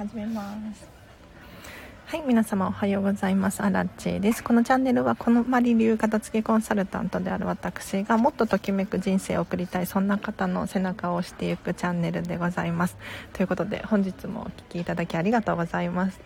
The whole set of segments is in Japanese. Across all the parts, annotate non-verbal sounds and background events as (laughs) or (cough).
始めます。はい皆様おはようございます。アラチェです。このチャンネルはこのマリ流片付けコンサルタントである私がもっとときめく人生を送りたいそんな方の背中を押していくチャンネルでございます。ということで本日もお聴きいただきありがとうございます。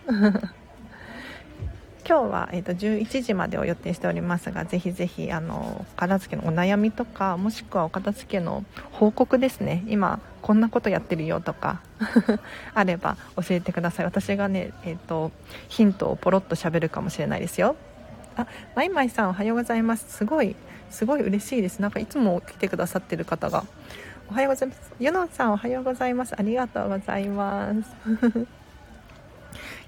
今日は、えーと、11時までを予定しておりますがぜひぜひあの片付けのお悩みとかもしくはお片付けの報告ですね。今こんなことやってるよとか (laughs) あれば教えてください。私がね、えーと、ヒントをポロッと喋るかもしれないですよ。あマイマイさんおはようございます。すごいすごい嬉しいです。なんかいつも来てくださってる方が。おはようございます。ユノさんおはようございます。ありがとうございます。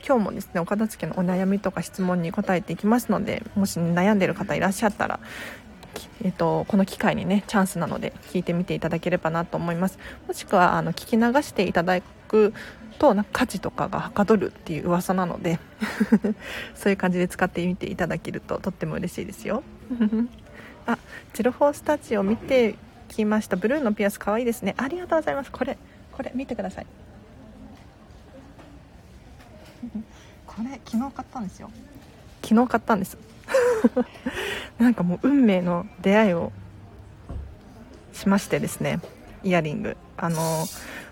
今日もですねお片付けのお悩みとか質問に答えていきますのでもし、悩んでる方いらっしゃったらえっと、この機会にねチャンスなので聞いてみていただければなと思います。もしくはあの聞き流していただくとなんか価値とかがはかどるっていう噂なので (laughs) そういう感じで使ってみていただけるととっても嬉しいですよ。(laughs) あジロフォースタジオ見てきました。ブルーのピアス可愛いですね。ありがとうございます。これこれ見てください。(laughs) これ昨日買ったんですよ。昨日買ったんです。(laughs) なんかもう運命の出会いをしましてですねイヤリング。あの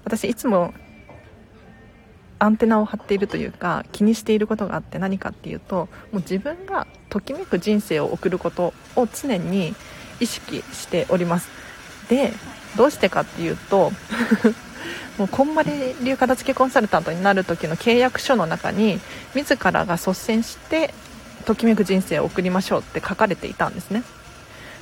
私いつもアンテナを張っているというか気にしていることがあって何かっていうともう自分がときめく人生を送ることを常に意識しております。でどうしてかっていうともうこんまり流片付けコンサルタントになる時の契約書の中に自らが率先してときめく人生を送りましょうって書かれていたんですね。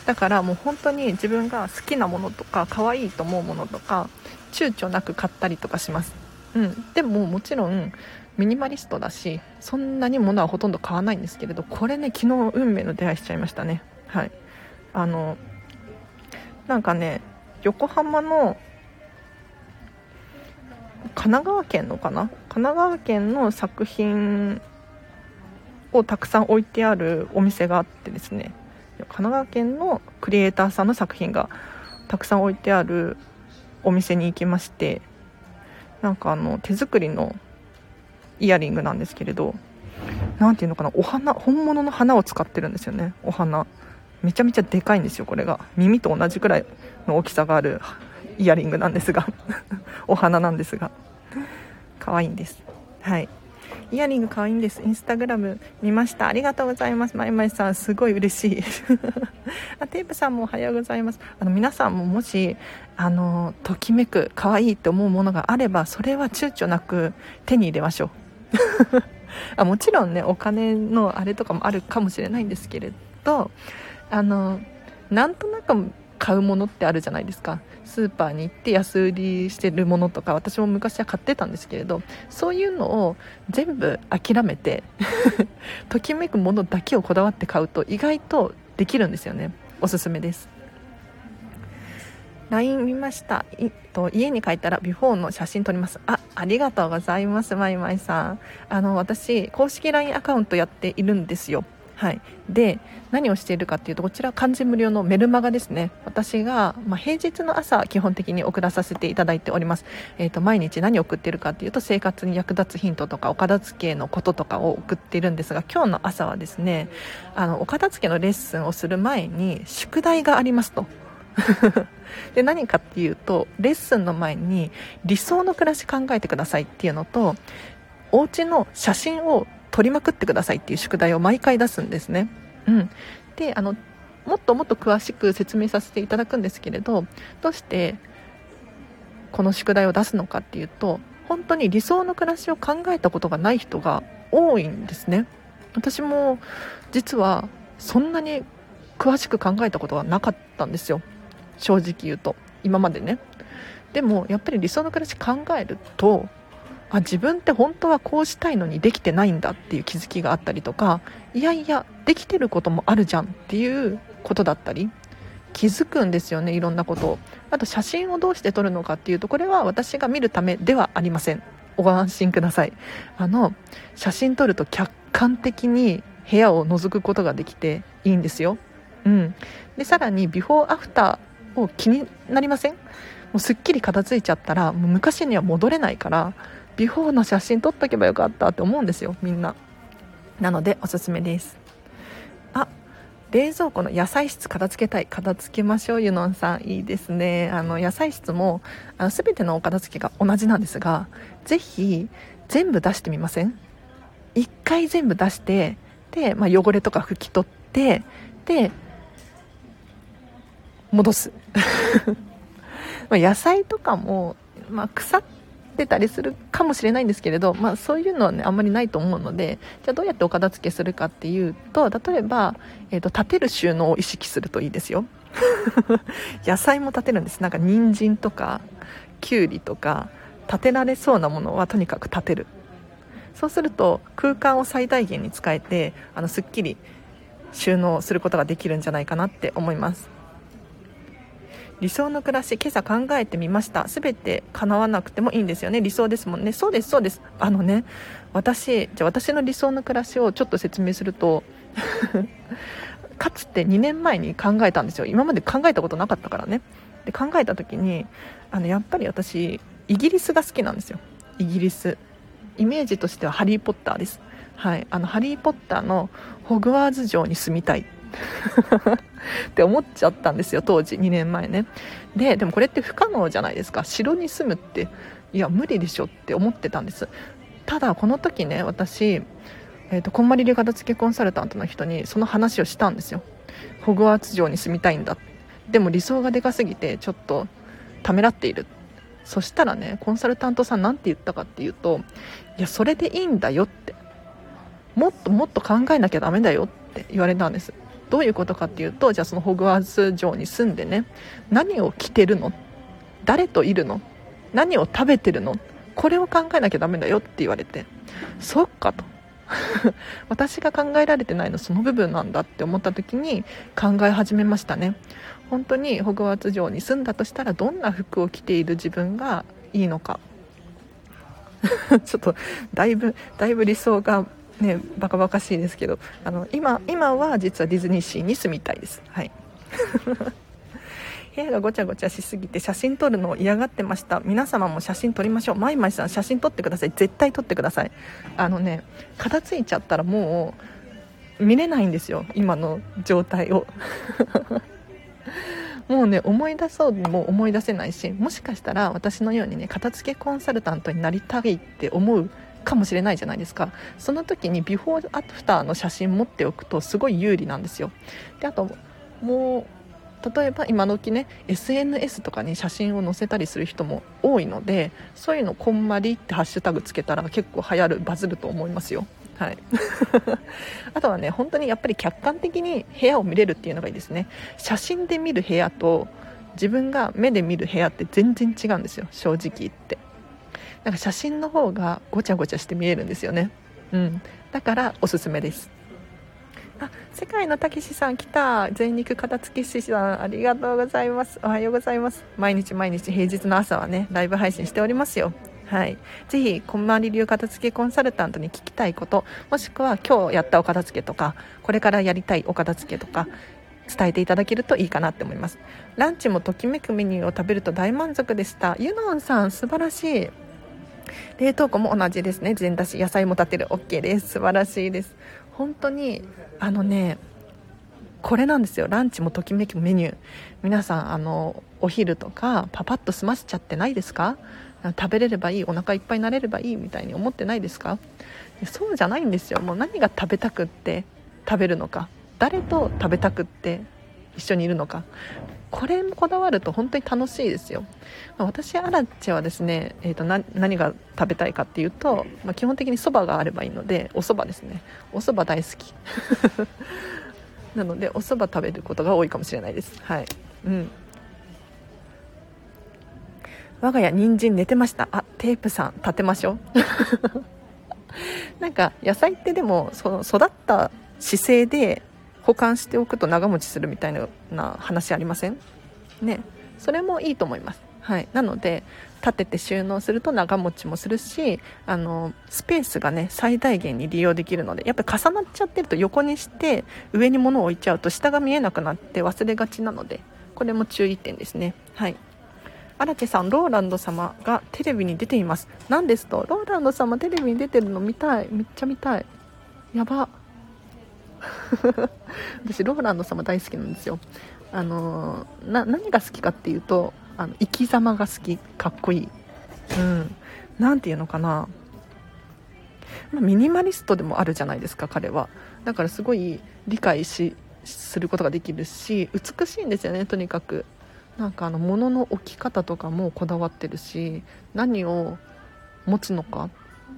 だからもう本当に自分が好きなものとか可愛いと思うものとか躊躇なく買ったりとかします。うん。でももちろんミニマリストだしそんなに物はほとんど買わないんですけれどこれね昨日運命の出会いしちゃいましたね。はい。あのなんかね横浜の神奈川県のかな？神奈川県の作品をたくさん置いてあるお店があってですね。神奈川県のクリエイターさんの作品がたくさん置いてあるお店に行きましてなんかあの手作りのイヤリングなんですけれど何ていうのかな？お花本物の花を使ってるんですよね。お花。めちゃめちゃでかいんですよこれが。耳と同じくらいの大きさがあるイヤリングなんですが (laughs) お花なんですが可愛いんです。はい。イヤリング可愛いんです。インスタグラム見ました。ありがとうございます。まいまいさんすごい嬉しい。(laughs) あテープさんもおはようございます。あの皆さんももしあのときめく可愛いって思うものがあればそれは躊躇なく手に入れましょう。(laughs) あもちろんねお金のあれとかもあるかもしれないんですけれどあのなんとなく買うものってあるじゃないですか。スーパーに行って安売りしてるものとか私も昔は買ってたんですけれどそういうのを全部諦めて (laughs) ときめくものだけをこだわって買うと意外とできるんですよね。おすすめです。LINE 見ました。いと家に帰ったらビフォーの写真撮ります。あありがとうございますまいまいさん。あの私公式 LINE アカウントやっているんですよ。はい、で何をしているかっていうとこちら漢字無料のメルマガですね。私が、まあ、平日の朝基本的に送らさせていただいております、えーと、毎日何を送っているかっていうと生活に役立つヒントとかお片付けのこととかを送っているんですが今日の朝はですねあのお片付けのレッスンをする前に宿題がありますと。(laughs) で何かっていうとレッスンの前に理想の暮らし考えてくださいっていうのとお家の写真を撮りまくってくださいっていう宿題を毎回出すんですね。うん、であのもっともっと詳しく説明させていただくんですけれどどうしてこの宿題を出すのかっていうと本当に理想の暮らしを考えたことがない人が多いんですね。私も実はそんなに詳しく考えたことはなかったんですよ。正直言うと。今までね。でもやっぱり理想の暮らし考えるとあ自分って本当はこうしたいのにできてないんだっていう気づきがあったりとかいやいやできてることもあるじゃんっていうことだったり気づくんですよねいろんなことを。あと写真をどうして撮るのかっていうとこれは私が見るためではありません。ご安心ください。あの写真撮ると客観的に部屋を覗くことができていいんですよ。うん。でさらにビフォーアフターを気になりません？もうすっきり片付いちゃったらもう昔には戻れないからビフォーの写真撮っとけばよかったって思うんですよみんな。なのでおすすめです。あ冷蔵庫の野菜室片付けたい片付けましょうユノンさん。いいですね。あの野菜室もあの全てのお片付けが同じなんですがぜひ全部出してみません？1回全部出してで、まあ、汚れとか拭き取ってで戻す。(laughs) ま野菜とかも、まあ、腐ってたりするかもしれないんですけれど、まあ、そういうのはねあんまりないと思うのでじゃあどうやってお片付けするかっていうと例えば、えーと、立てる収納を意識するといいですよ。(laughs) 野菜も立てるんです。なんか人参とかきゅうりとか立てられそうなものはとにかく立てる。そうすると空間を最大限に使えてあのすっきり収納することができるんじゃないかなって思います。理想の暮らし今朝考えてみました。全て叶わなくてもいいんですよね。理想ですもんね。そうですそうです。あのね私じゃあ私の理想の暮らしをちょっと説明すると (laughs) かつて2年前に考えたんですよ。今まで考えたことなかったからね。で考えた時にあのやっぱり私イギリスが好きなんですよ。イギリス。イメージとしてはハリー・ポッターです。はい。あのハリー・ポッターのホグワーツ城に住みたい。(laughs) って思っちゃったんですよ当時2年前ね。ででもこれって不可能じゃないですか。城に住むっていや無理でしょって思ってたんです。ただこの時ね私、えーと、こんまり流片付けコンサルタントの人にその話をしたんですよ。ホグワーツ城に住みたいんだ。でも理想がでかすぎてちょっとためらっている。そしたらねコンサルタントさん何て言ったかっていうといやそれでいいんだよって。もっともっと考えなきゃダメだよって言われたんです。どういうことかっていうとじゃあそのホグワーツ城に住んでね。何を着てるの？誰といるの？何を食べてるの？これを考えなきゃダメだよって言われて。そっかと。(laughs) 私が考えられてないのその部分なんだって思った時に考え始めましたね。本当にホグワーツ城に住んだとしたらどんな服を着ている自分がいいのか。(laughs) ちょっとだいぶだいぶ理想がねバカバカしいですけどあの今今は実はディズニーシーに住みたいです。はい。(laughs) 部屋がごちゃごちゃしすぎて写真撮るのを嫌がってました。皆様も写真撮りましょう。まいまいさん写真撮ってください。絶対撮ってください。あのね片付いちゃったらもう見れないんですよ。今の状態を。(laughs) もうね思い出そうにも思い出せないしもしかしたら私のようにね片付けコンサルタントになりたいって思うかもしれないじゃないですか。その時にビフォーアフターの写真持っておくとすごい有利なんですよ。であともう例えば今時ね SNS とかに写真を載せたりする人も多いのでそういうのこんまりってハッシュタグつけたら結構流行るバズると思いますよ。はい。(laughs) あとはね本当にやっぱり客観的に部屋を見れるっていうのがいいですね。写真で見る部屋と自分が目で見る部屋って全然違うんですよ。正直言って。なんか写真の方がごちゃごちゃして見えるんですよね。うん。だからおすすめです。あ世界のたけしさん来た。全肉片付け師さんありがとうございます。おはようございます。毎日毎日平日の朝はねライブ配信しておりますよ。はい、ぜひこんまり流片付けコンサルタントに聞きたいこともしくは今日やったお片付けとかこれからやりたいお片付けとか伝えていただけるといいかなって思います。ランチもときめくメニューを食べると大満足でした。ユノンさん素晴らしい。冷凍庫も同じですね。全だし野菜も立てる。OK です。素晴らしいです。本当にあのねこれなんですよ。ランチもときめきメニュー。皆さんあのお昼とかパパッと済ませちゃってないですか？食べれればいい。お腹いっぱいになれればいい。みたいに思ってないですか？そうじゃないんですよ。もう何が食べたくって食べるのか。誰と食べたくって一緒にいるのか。これもこだわると本当に楽しいですよ、まあ、私アラッチはですね、えーと、何が食べたいかっていうと、まあ、基本的にそばがあればいいのでおそばですね。おそば大好き。(laughs) なのでおそば食べることが多いかもしれないです。はい。うん。我が家人参寝てました。あテープさん立てましょう。(laughs) なんか野菜ってでもその育った姿勢で保管しておくと長持ちするみたいな話ありません？ね。それもいいと思います。はい。なので立てて収納すると長持ちもするしあのスペースがね最大限に利用できるのでやっぱり重なっちゃってると横にして上に物を置いちゃうと下が見えなくなって忘れがちなのでこれも注意点ですね。はい。荒地さんローランド様がテレビに出ています。何ですと？ローランド様テレビに出てるの見たい。めっちゃ見たい。やば。(laughs) 私ローランド様大好きなんですよ。あのな何が好きかっていうとあの生き様が好きかっこいい。うん。何て言うのかな、ま、ミニマリストでもあるじゃないですか彼は。だからすごい理解しすることができるし美しいんですよねとにかく。なんかあの物の置き方とかもこだわってるし何を持つのか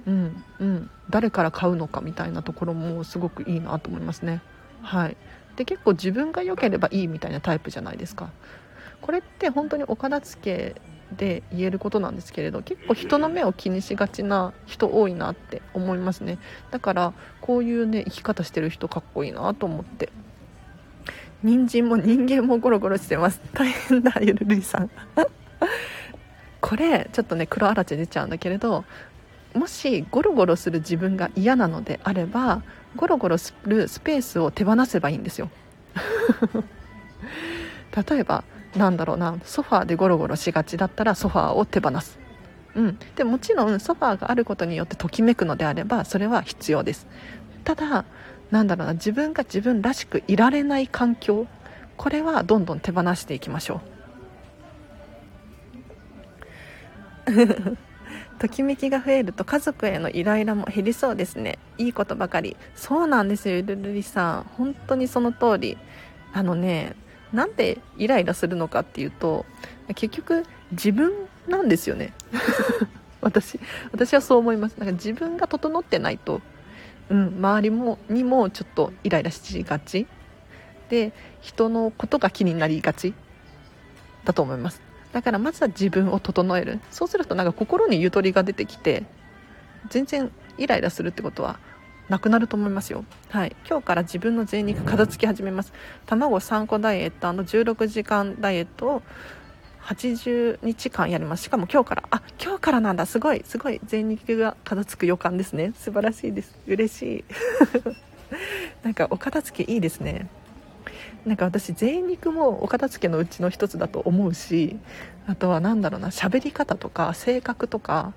うんうん誰から買うのかみたいなところもすごくいいなと思いますね。はい。で結構自分が良ければいいみたいなタイプじゃないですか。これって本当にお片付けで言えることなんですけれど結構人の目を気にしがちな人多いなって思いますね。だからこういうね生き方してる人かっこいいなと思って。人参も人間もゴロゴロしてます。大変だゆるるいさん。(laughs) これちょっとね黒あらち出ちゃうんだけれどもしゴロゴロする自分が嫌なのであればゴロゴロするスペースを手放せばいいんですよ。(laughs) 例えばなんだろうなソファーでゴロゴロしがちだったらソファーを手放す。うん、でもちろんソファーがあることによってときめくのであればそれは必要です。ただなんだろうな自分が自分らしくいられない環境これはどんどん手放していきましょう。(laughs) ときめきが増えると家族へのイライラも減りそうですね。いいことばかり。そうなんですよゆるるりさん。本当にその通り。あのねなんでイライラするのかっていうと結局自分なんですよね。(laughs) 私私はそう思います。なんか自分が整ってないとうん、周りもにもちょっとイライラしがち。で人のことが気になりがち。だと思います。だからまずは自分を整える。そうするとなんか心にゆとりが出てきて全然イライラするってことはなくなると思いますよ。はい。今日から自分の贅肉片付け始めます。卵3個ダイエット16時間ダイエットを80日間やります。しかも今日から。あ今日からなんだ。すごいすごい。全肉が片付く予感ですね。素晴らしいです。嬉しい。(laughs) なんかお片付けいいですねなんか私全肉もお片付けのうちの一つだと思うしあとは何だろうな喋り方とか性格とか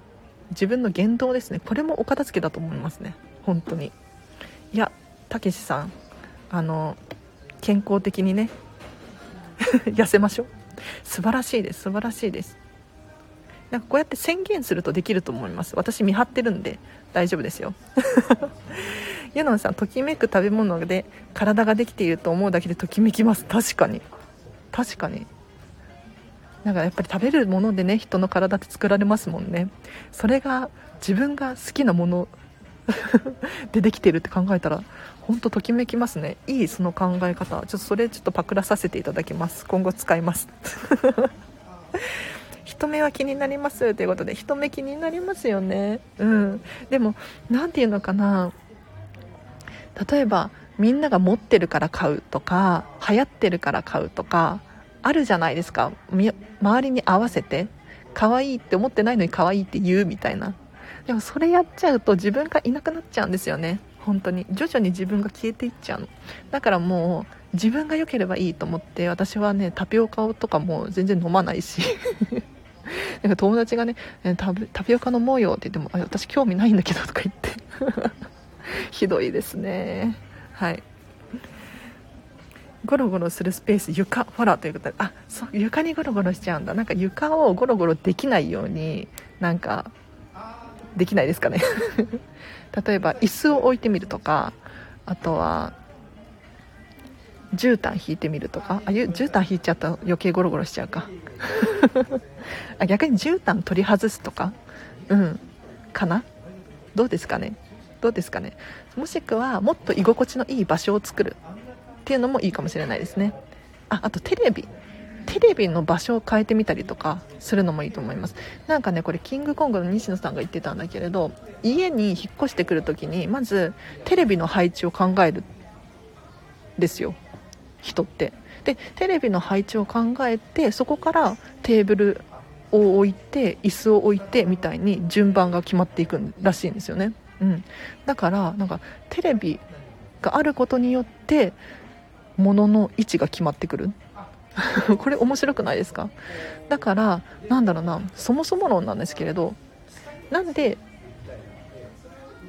自分の言動ですね。これもお片付けだと思いますね。本当に。いやたけしさんあの健康的にね (laughs) 痩せましょう。素晴らしいです素晴らしいです。なんかこうやって宣言するとできると思います。私見張ってるんで大丈夫ですよ。ユノンさんときめく食べ物で体ができていると思うだけでときめきます。確かに。確かに。なんかやっぱり食べるものでね人の体って作られますもんね。それが自分が好きなもの (laughs) でできてるって考えたら本当ときめきますね。いいその考え方。ちょっとそれちょっとパクらさせていただきます。今後使います。(laughs) 人目は気になりますということで人目気になりますよね。うん。でも何て言うのかな。例えばみんなが持ってるから買うとか流行ってるから買うとかあるじゃないですか。周りに合わせて可愛いって思ってないのに可愛いって言うみたいな。でもそれやっちゃうと自分がいなくなっちゃうんですよね。本当に。徐々に自分が消えていっちゃうの。だからもう自分が良ければいいと思って私はねタピオカとかも全然飲まないし。(laughs) なんか友達がねタピオカ飲もうよって言っても私興味ないんだけどとか言って。(laughs) ひどいですね。はい。ゴロゴロするスペース床ほらということで。あそう床にゴロゴロしちゃうんだ。なんか床をゴロゴロできないようになんかできないですかね。(laughs) 例えば椅子を置いてみるとかあとは絨毯引いてみるとか。あいう絨毯引いちゃったら余計ゴロゴロしちゃうか。(laughs) あ逆に絨毯取り外すとか？うん。かな？どうですかね？どうですかね。もしくはもっと居心地のいい場所を作るっていうのもいいかもしれないですね。ああとテレビ。テレビの場所を変えてみたりとかするのもいいと思います。なんかねこれキングコングの西野さんが言ってたんだけれど家に引っ越してくる時にまずテレビの配置を考えるですよ。人って。でテレビの配置を考えてそこからテーブルを置いて椅子を置いてみたいに順番が決まっていくらしいんですよね、うん、だからなんかテレビがあることによって物の位置が決まってくる。(laughs) これ面白くないですか？だからなんだろうなそもそも論なんですけれどなんで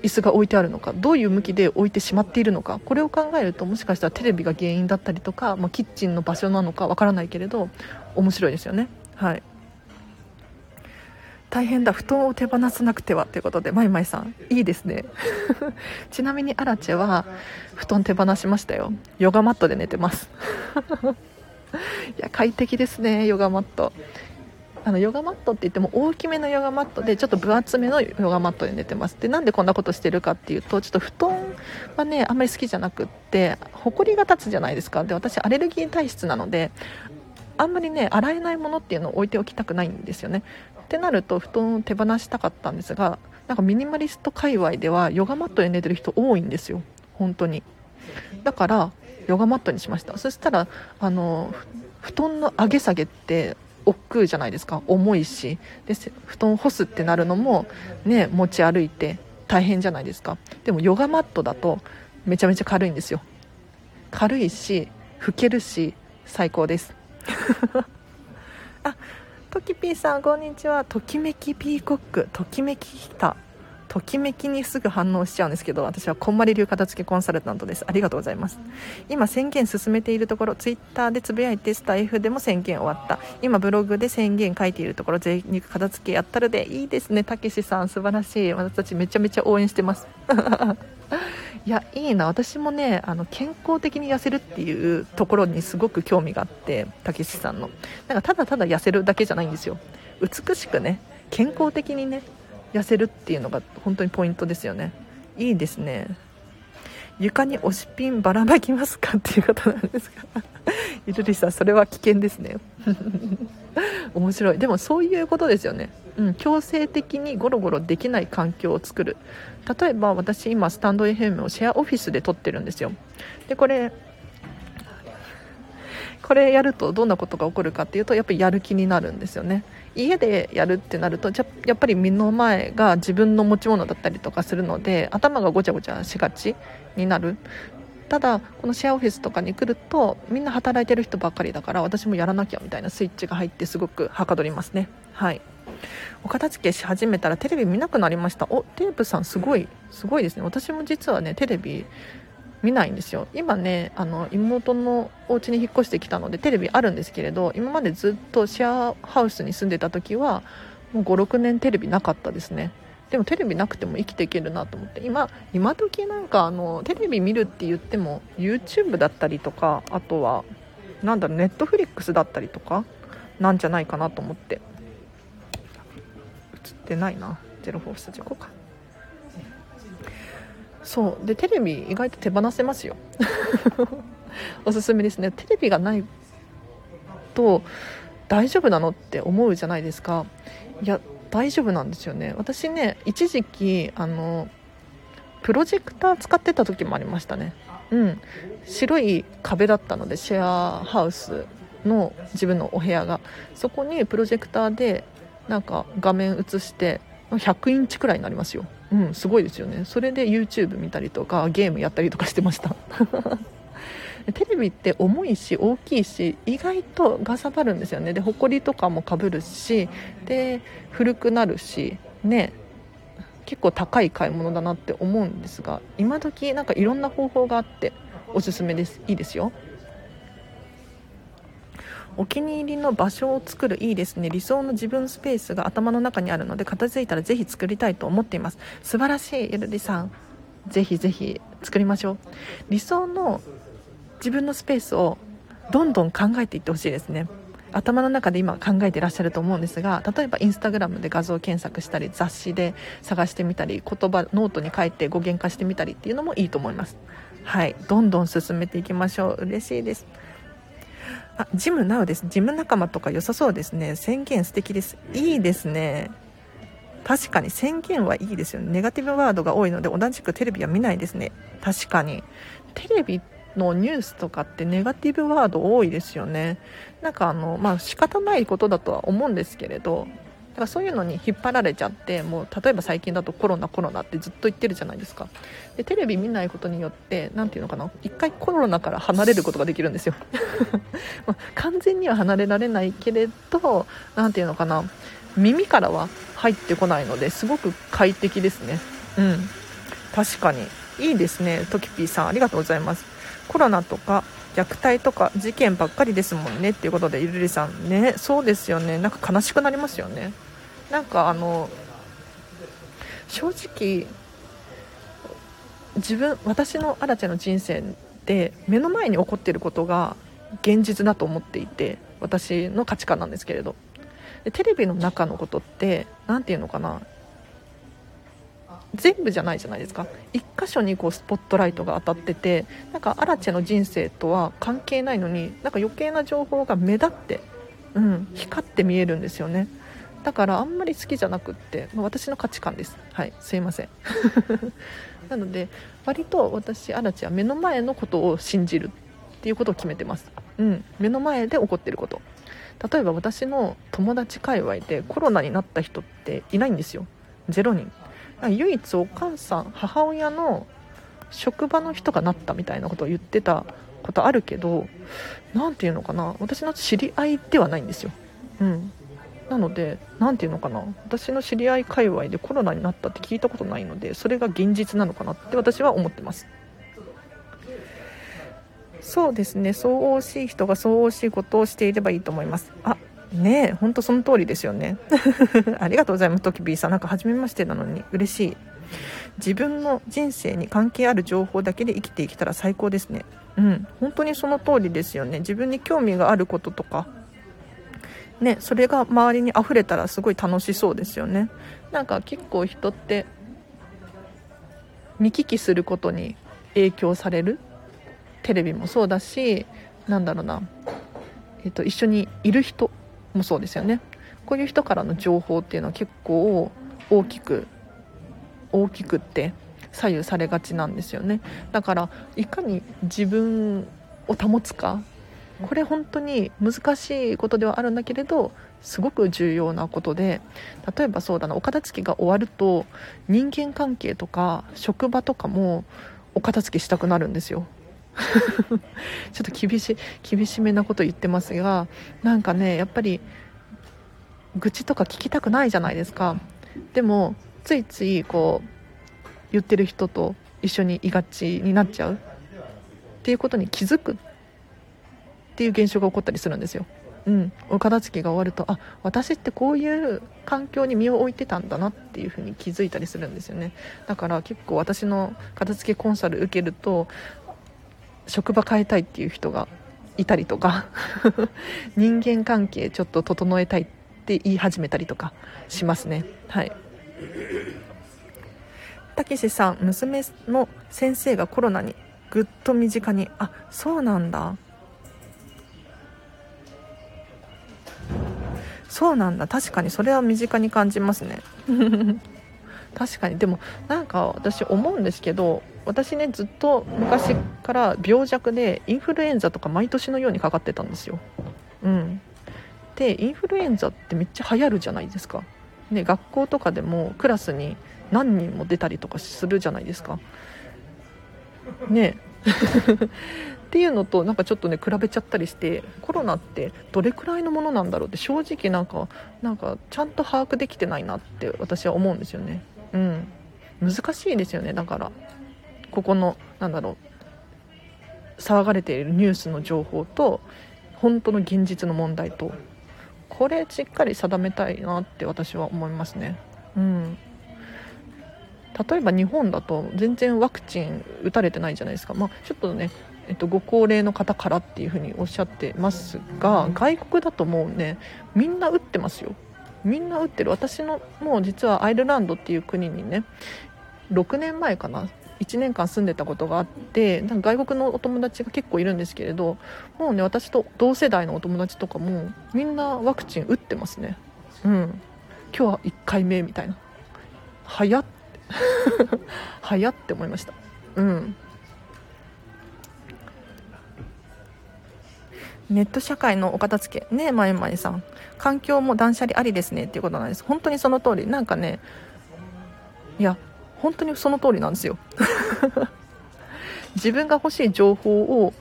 椅子が置いてあるのかどういう向きで置いてしまっているのかこれを考えるともしかしたらテレビが原因だったりとか、まあ、キッチンの場所なのかわからないけれど面白いですよね。はい。大変だ。布団を手放さなくてはということでまいまいさん。いいですね。(laughs) ちなみにアラチェは布団手放しましたよ。ヨガマットで寝てます。(laughs) いや快適ですねヨガマット。あのヨガマットって言っても大きめのヨガマットでちょっと分厚めのヨガマットで寝てます。でなんでこんなことしてるかっていうとちょっと布団はねあんまり好きじゃなくってほこりが立つじゃないですか。で私アレルギー体質なのであんまりね洗えないものっていうのを置いておきたくないんですよね。ってなると布団を手放したかったんですがなんかミニマリスト界隈ではヨガマットで寝てる人多いんですよ。本当に。だからヨガマットにしました。そしたらあの布団の上げ下げって億劫じゃないですか。重いし。で布団干すってなるのもね持ち歩いて大変じゃないですか。でもヨガマットだとめちゃめちゃ軽いんですよ。軽いし拭けるし最高です。ときぴーさんこんにちは。ときめきピーコックときめききたときめきにすぐ反応しちゃうんですけど私はこんまり流片付けコンサルタントです。ありがとうございます今宣言進めているところツイッターでつぶやいてスタイフでも宣言終わった。今ブログで宣言書いているところ贅肉片付けやったるでいいですねたけしさん。素晴らしい。私たちめちゃめちゃ応援してます。(laughs) いやいいな。私もねあの健康的に痩せるっていうところにすごく興味があってたけしさんの。なんかただただ痩せるだけじゃないんですよ。美しくね健康的にね痩せるっていうのが本当にポイントですよね。いいですね。床に押しピンばらまきますかっていうことなんですが。(laughs) ゆるりさんそれは危険ですね。(laughs) 面白い。でもそういうことですよね、うん、強制的にゴロゴロできない環境を作る。例えば私今スタンド FM をシェアオフィスで撮ってるんですよ。でこれこれやるとどんなことが起こるかっていうとやっぱりやる気になるんですよね。家でやるってなるとやっぱり目の前が自分の持ち物だったりとかするので頭がごちゃごちゃしがちになる。ただこのシェアオフィスとかに来るとみんな働いてる人ばっかりだから私もやらなきゃみたいなスイッチが入ってすごくはかどりますね。はい。お片付けし始めたらテレビ見なくなりました。おテープさんすごいすごいですね。私も実はねテレビ見ないんですよ。今ねあの妹のお家に引っ越してきたのでテレビあるんですけれど今までずっとシェアハウスに住んでた時はもう56年テレビなかったですね。でもテレビなくても生きていけるなと思って。今今時なんかあのテレビ見るって言っても YouTube だったりとかあとはなんだろう Netflix だったりとかなんじゃないかなと思って。映ってないな04スタジオこうかそう。でテレビ意外と手放せますよ。(laughs) おすすめですね。テレビがないと大丈夫なのって思うじゃないですか。いや大丈夫なんですよね。私ね一時期あのプロジェクター使ってた時もありましたね。うん。白い壁だったのでシェアハウスの自分のお部屋が。そこにプロジェクターでなんか画面映して100インチくらいになりますよ。うんすごいですよね。それで YouTube 見たりとかゲームやったりとかしてました。(laughs) テレビって重いし大きいし意外とがさばるんですよね。で埃とかもかぶるしで古くなるしね結構高い買い物だなって思うんですが今時なんかいろんな方法があっておすすめです。いいですよ。お気に入りの場所を作るいいですね。理想の自分スペースが頭の中にあるので片付いたらぜひ作りたいと思っています。素晴らしいゆるりさん。ぜひぜひ作りましょう。理想の自分のスペースをどんどん考えていってほしいですね。頭の中で今考えていらっしゃると思うんですが例えばインスタグラムで画像検索したり雑誌で探してみたり言葉ノートに書いて言語化してみたりっていうのもいいと思います。はい。どんどん進めていきましょう。嬉しいです。あ、ジムナウです。ジム仲間とか良さそうですね。宣言素敵です。いいですね。確かに宣言はいいですよね。ネガティブワードが多いので同じくテレビは見ないですね。確かに。テレビのニュースとかってネガティブワード多いですよね。なんかあの、まあ仕方ないことだとは思うんですけれど、だからそういうのに引っ張られちゃってもう例えば最近だとコロナコロナってずっと言ってるじゃないですか。でテレビ見ないことによって何ていうのかな一回コロナから離れることができるんですよ。(laughs) 完全には離れられないけれど何ていうのかな耳からは入ってこないのですごく快適ですね。うん。確かに。いいですねトキピーさん。ありがとうございます。コロナとか虐待とか事件ばっかりですもんねっていうことでゆるりさんね。そうですよね。なんか悲しくなりますよね。なんかあの正直自分私のアラチェの人生で目の前に起こっていることが現実だと思っていて私の価値観なんですけれど。でテレビの中のことって何て言うのかな。全部じゃないじゃないですか。1箇所にこうスポットライトが当たっててなんかアラチェの人生とは関係ないのになんか余計な情報が目立って、うん、光って見えるんですよね。だからあんまり好きじゃなくって、まあ、私の価値観です。はいすいません。(laughs) なので割と私アラチェは目の前のことを信じるっていうことを決めてます、うん、目の前で起こってること。例えば私の友達界隈でコロナになった人っていないんですよ。0人。唯一お母さん母親の職場の人がなったみたいなことを言ってたことあるけど何て言うのかな私の知り合いではないんですよ、うん、なので何て言うのかな私の知り合い界隈でコロナになったって聞いたことないのでそれが現実なのかなって私は思ってます。そうですね。そう惜しい人がそう惜しいことをしていればいいと思います。あねえ本当その通りですよね。(laughs) ありがとうございます。トキビーさんなんか初めましてなのに嬉しい。自分の人生に関係ある情報だけで生きていけたら最高ですね。うん本当にその通りですよね。自分に興味があることとかねそれが周りに溢れたらすごい楽しそうですよね。なんか結構人って見聞きすることに影響される。テレビもそうだしなんだろうな、えっと、一緒にいる人もそうですよね。こういう人からの情報っていうのは結構大きく大きくって左右されがちなんですよね。だからいかに自分を保つかこれ本当に難しいことではあるんだけれどすごく重要なことで例えばそうだなお片付けが終わると人間関係とか職場とかもお片付けしたくなるんですよ。(laughs) ちょっと厳し厳しめなこと言ってますがなんかねやっぱり愚痴とか聞きたくないじゃないですか。でもついついこう言ってる人と一緒にいがちになっちゃう。っていうことに気づく。っていう現象が起こったりするんですよ。うん、お片付けが終わるとあ私ってこういう環境に身を置いてたんだなっていう風に気づいたりするんですよね。だから結構私の片付けコンサル受けると職場変えたいっていう人がいたりとか (laughs) 人間関係ちょっと整えたいって言い始めたりとかしますね。はい。たけしさん娘の先生がコロナにぐっと身近にあそうなんだそうなんだ。確かにそれは身近に感じますね (laughs) 確かに。でもなんか私思うんですけど私ねずっと昔から病弱でインフルエンザとか毎年のようにかかってたんですよ。うん。でインフルエンザってめっちゃ流行るじゃないですか。ね学校とかでもクラスに何人も出たりとかするじゃないですか。ね。(laughs) っていうのとなんかちょっとね比べちゃったりしてコロナってどれくらいのものなんだろうって正直なんかなんかちゃんと把握できてないなって私は思うんですよね。うん。難しいですよねだから。ここのなんだろう騒がれているニュースの情報と本当の現実の問題と。これしっかり定めたいなって私は思いますね。うん。例えば日本だと全然ワクチン打たれてないじゃないですか、まあ、ちょっとね、えっと、ご高齢の方からっていうふうにおっしゃってますが外国だともうねみんな打ってますよ。みんな打ってる。私のもう実はアイルランドっていう国にね6年前かな。1年間住んでたことがあってなんか外国のお友達が結構いるんですけれどもうね私と同世代のお友達とかもみんなワクチン打ってますね。うん。今日は1回目みたいな。早っ。(laughs) 早って思いました。うん。ネット社会のお片付け。ねえまいまいさん。環境も断捨離ありですねっていうことなんです。本当にその通り。なんかねいや本当にその通りなんですよ。(laughs) 自分が欲しい情報を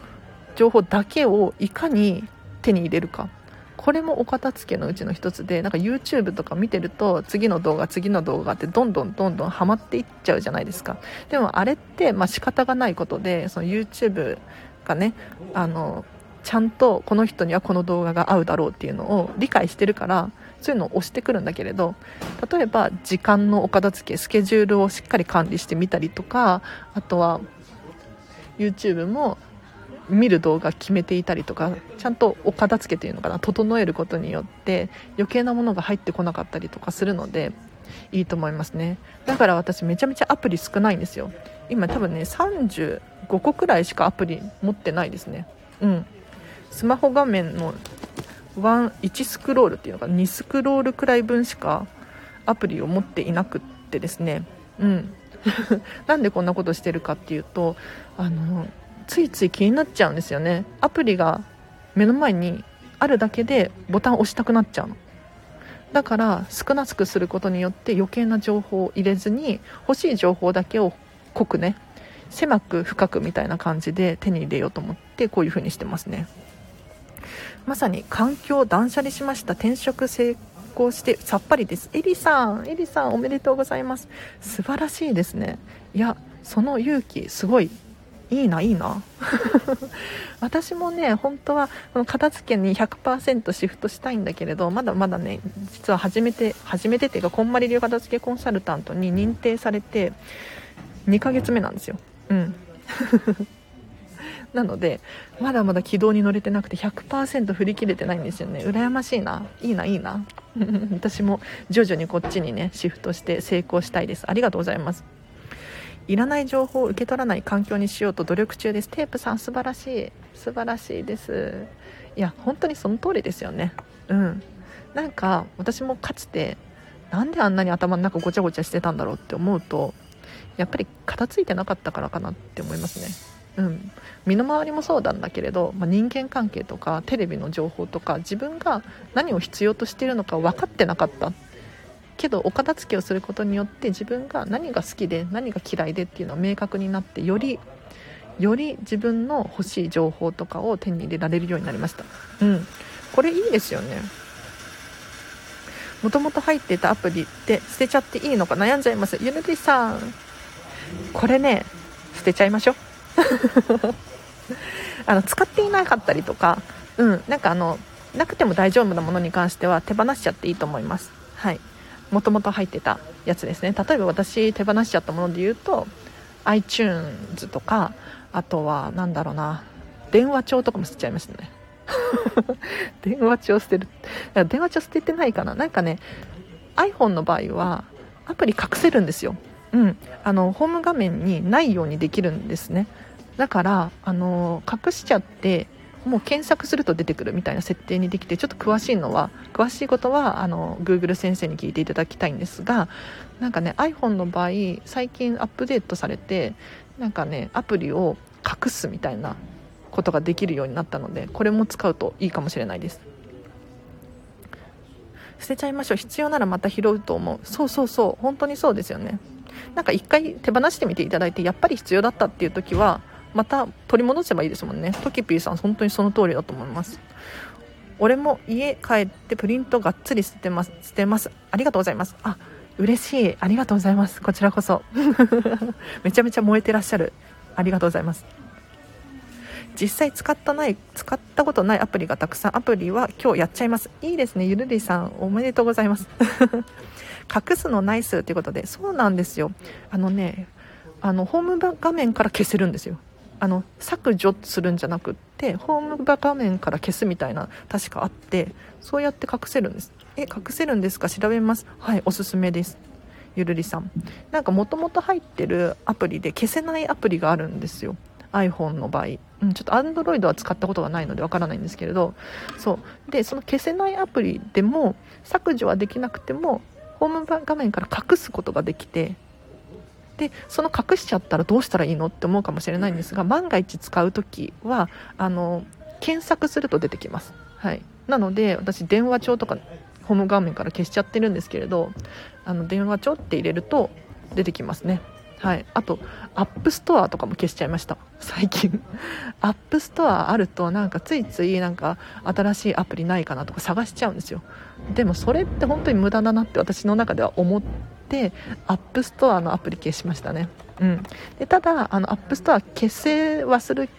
情報だけをいかに手に入れるか。これもお片付けのうちの一つでなんか YouTube とか見てると次の動画次の動画ってどんどんどんどんハマっていっちゃうじゃないですか。でもあれってまあ仕方がないことでその YouTube がねあのちゃんとこの人にはこの動画が合うだろうっていうのを理解してるからそういうのを押してくるんだけれど例えば時間のお片付けスケジュールをしっかり管理してみたりとかあとは YouTube も見る動画決めていたりとかちゃんとお片付けというのかな整えることによって余計なものが入ってこなかったりとかするのでいいと思いますね。だから私めちゃめちゃアプリ少ないんですよ。今多分ね35個くらいしかアプリ持ってないですね。うん。スマホ画面の1スクロールっていうのか2スクロールくらい分しかアプリを持っていなくってですね。うん。(laughs) なんでこんなことしてるかっていうとあのついつい気になっちゃうんですよね。アプリが目の前にあるだけでボタンを押したくなっちゃうの。だから少なくすることによって余計な情報を入れずに欲しい情報だけを濃くね狭く深くみたいな感じで手に入れようと思ってこういう風にしてますね。まさに環境断捨離しました。転職成功してさっぱりです。エリさんエリさんおめでとうございます。素晴らしいですね。いやその勇気すごい。いいないいな。(laughs) 私もね本当はこの片付けに100%シフトしたいんだけれどまだまだね実は初めて初めてっていうかこんまり流片付けコンサルタントに認定されて2ヶ月目なんですよ。うん。なのでまだまだ軌道に乗れてなくて100%振り切れてないんですよね。羨ましいな。いいないいな。(laughs) 私も徐々にこっちにねシフトして成功したいです。ありがとうございます。いらない情報を受け取らない環境にしようと努力中です。テープさん素晴らしい。素晴らしいです。いや本当にその通りですよね。うん。なんか私もかつてなんであんなに頭の中ごちゃごちゃしてたんだろうって思うとやっぱり片付いてなかったからかなって思いますね。うん、身の回りもそうなんだけれど、まあ、人間関係とかテレビの情報とか自分が何を必要としているのか分かってなかった。けどお片付けをすることによって自分が何が好きで何が嫌いでっていうのは明確になってよりより自分の欲しい情報とかを手に入れられるようになりました。うん。これいいですよね。もともと入っていたアプリって捨てちゃっていいのか悩んじゃいます。ゆるりさん。これね捨てちゃいましょう。(laughs) あの使っていなかったりとかうんなんかあのなくても大丈夫なものに関しては手放しちゃっていいと思います。はい。もともと入ってたやつですね。例えば私手放しちゃったもので言うと iTunes とかあとは何だろうな電話帳とかも捨てちゃいましたね。(laughs) 電話帳捨てる電話帳捨ててないかな。なんかね iPhone の場合はアプリ隠せるんですよ。うん。あのホーム画面にないようにできるんですね。だからあの隠しちゃってもう検索すると出てくるみたいな設定にできてちょっと詳しいのは詳しいことはあの Google 先生に聞いていただきたいんですがなんかね iPhone の場合最近アップデートされてなんかねアプリを隠すみたいなことができるようになったのでこれも使うといいかもしれないです。捨てちゃいましょう。必要ならまた拾うと思う。そうそうそう。本当にそうですよね。なんか一回手放してみていただいてやっぱり必要だったっていう時はまた取り戻せばいいですもんね。トキピーさん本当にその通りだと思います。俺も家帰ってプリントがっつり捨てます。捨てます。ありがとうございます。あ嬉しい。ありがとうございます。こちらこそ。(laughs) めちゃめちゃ燃えてらっしゃる。ありがとうございます。実際使ったない使ったことないアプリがたくさん。アプリは今日やっちゃいます。いいですね。ゆるりさんおめでとうございます。(laughs) 隠すのナイスということで。そうなんですよ。あのねあのホーム画面から消せるんですよ。あの削除するんじゃなくってホーム画面から消すみたいな確かあってそうやって隠せるんです。え隠せるんですか？調べます。はいおすすめです。ゆるりさん。なんかもともと入ってるアプリで消せないアプリがあるんですよ。iPhone の場合、うん、ちょっと Android は使ったことがないのでわからないんですけれど。そう。でその消せないアプリでも削除はできなくてもホーム画面から隠すことができてでその隠しちゃったらどうしたらいいのって思うかもしれないんですが万が一使う時はあの検索すると出てきます、はい、なので私電話帳とかホーム画面から消しちゃってるんですけれどあの電話帳って入れると出てきますね。はい、あとアップストアとかも消しちゃいました。最近。(laughs) アップストアあるとなんかついついなんか新しいアプリないかなとか探しちゃうんですよ。でもそれって本当に無駄だなって私の中では思ってアップストアのアプリ消しましたね、うん、でただあのアップストア消せはする